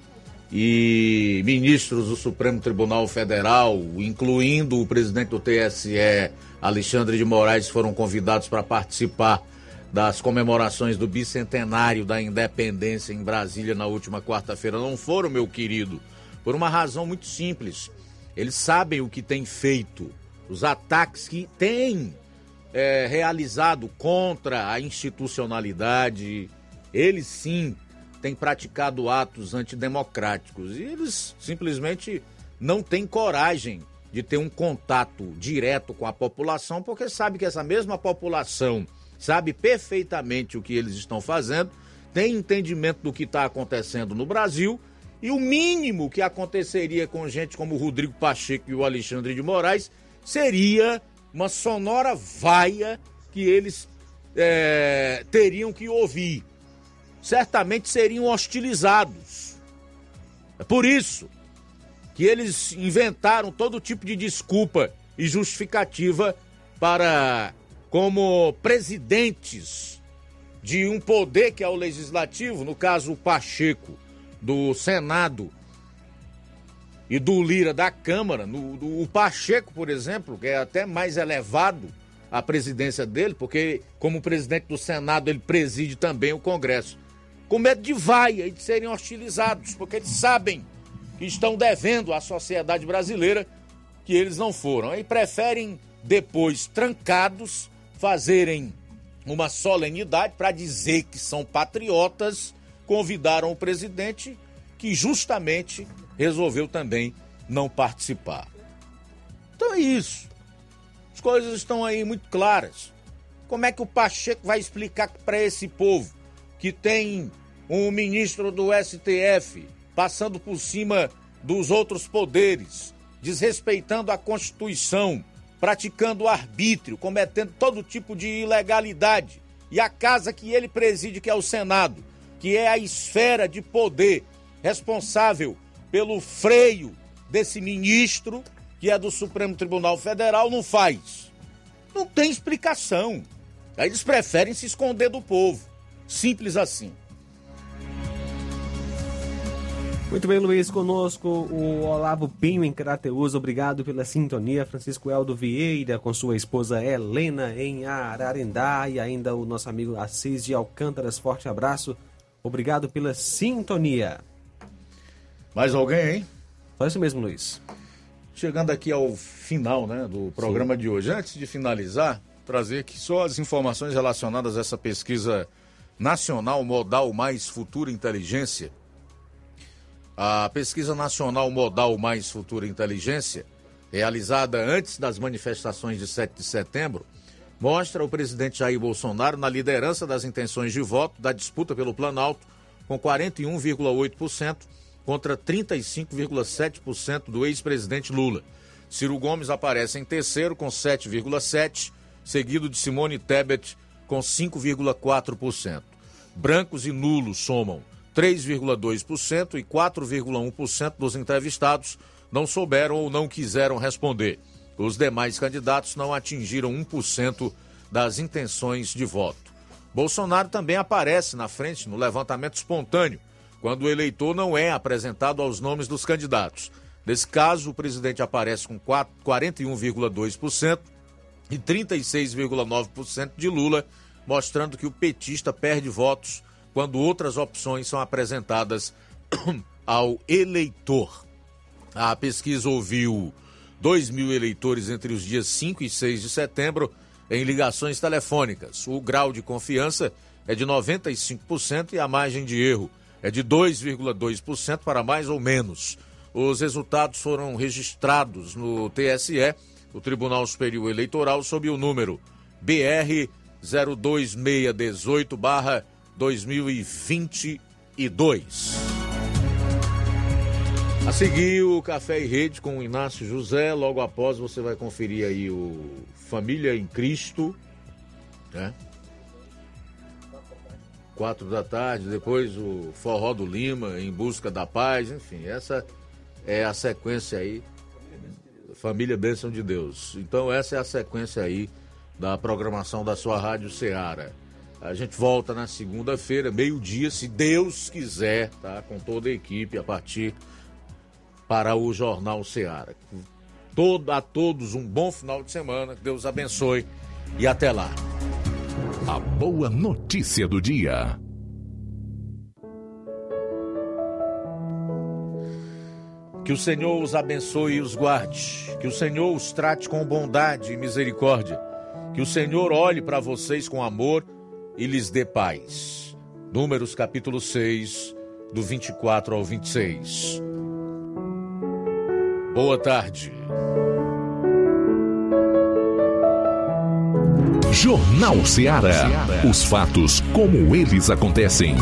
B: e ministros do Supremo Tribunal Federal, incluindo o presidente do TSE, Alexandre de Moraes, foram convidados para participar das comemorações do bicentenário da independência em Brasília na última quarta-feira. Não foram, meu querido, por uma razão muito simples. Eles sabem o que têm feito, os ataques que têm é, realizado contra a institucionalidade. Eles sim têm praticado atos antidemocráticos e eles simplesmente não têm coragem de ter um contato direto com a população, porque sabe que essa mesma população sabe perfeitamente o que eles estão fazendo, tem entendimento do que está acontecendo no Brasil e o mínimo que aconteceria com gente como o Rodrigo Pacheco e o Alexandre de Moraes seria uma sonora vaia que eles é, teriam que ouvir. Certamente seriam hostilizados. É por isso que eles inventaram todo tipo de desculpa e justificativa para, como presidentes de um poder que é o legislativo, no caso o Pacheco do Senado e do Lira da Câmara, no, do, o Pacheco, por exemplo, que é até mais elevado a presidência dele, porque como presidente do Senado ele preside também o Congresso, com medo de vaia e de serem hostilizados, porque eles sabem que estão devendo à sociedade brasileira que eles não foram. E preferem depois trancados fazerem uma solenidade para dizer que são patriotas, convidaram o presidente que justamente resolveu também não participar. Então é isso. As coisas estão aí muito claras. Como é que o Pacheco vai explicar para esse povo que tem um ministro do STF passando por cima dos outros poderes, desrespeitando a Constituição, praticando arbítrio, cometendo todo tipo de ilegalidade, e a casa que ele preside, que é o Senado, que é a esfera de poder responsável pelo freio desse ministro, que é do Supremo Tribunal Federal, não faz. Não tem explicação. Eles preferem se esconder do povo. Simples assim.
C: Muito bem, Luiz, conosco o Olavo Pinho em Crateus, obrigado pela sintonia. Francisco Eldo Vieira com sua esposa Helena em Ararendá e ainda o nosso amigo Assis de Alcântaras, forte abraço. Obrigado pela sintonia.
B: Mais alguém, hein?
C: Só isso mesmo, Luiz.
B: Chegando aqui ao final né, do programa Sim. de hoje. Antes de finalizar, trazer aqui só as informações relacionadas a essa pesquisa nacional modal mais futura inteligência. A pesquisa nacional modal mais futura inteligência, realizada antes das manifestações de 7 de setembro, mostra o presidente Jair Bolsonaro na liderança das intenções de voto da disputa pelo Planalto, com 41,8% contra 35,7% do ex-presidente Lula. Ciro Gomes aparece em terceiro com 7,7%, seguido de Simone Tebet com 5,4%. Brancos e nulos somam 3,2% e 4,1% dos entrevistados não souberam ou não quiseram responder. Os demais candidatos não atingiram 1% das intenções de voto. Bolsonaro também aparece na frente no levantamento espontâneo, quando o eleitor não é apresentado aos nomes dos candidatos. Nesse caso, o presidente aparece com 41,2% e 36,9% de Lula, mostrando que o petista perde votos quando outras opções são apresentadas ao eleitor. A pesquisa ouviu 2 mil eleitores entre os dias 5 e 6 de setembro em ligações telefônicas. O grau de confiança é de 95% e a margem de erro é de 2,2% para mais ou menos. Os resultados foram registrados no TSE, o Tribunal Superior Eleitoral, sob o número BR 02618-2022. A seguir, o Café e Rede com o Inácio José. Logo após, você vai conferir aí o Família em Cristo, né? quatro da tarde, depois o Forró do Lima, Em Busca da Paz, enfim, essa é a sequência aí. Família Bênção de Deus. Então essa é a sequência aí da programação da sua Rádio Ceará. A gente volta na segunda-feira, meio-dia, se Deus quiser, tá? Com toda a equipe a partir para o Jornal Ceará. Todo, a todos um bom final de semana, que Deus abençoe e até lá.
F: A boa notícia do dia.
B: Que o Senhor os abençoe e os guarde. Que o Senhor os trate com bondade e misericórdia. Que o Senhor olhe para vocês com amor e lhes dê paz. Números capítulo 6, do 24 ao 26. Boa tarde.
F: Jornal Ceará. Os fatos como eles acontecem.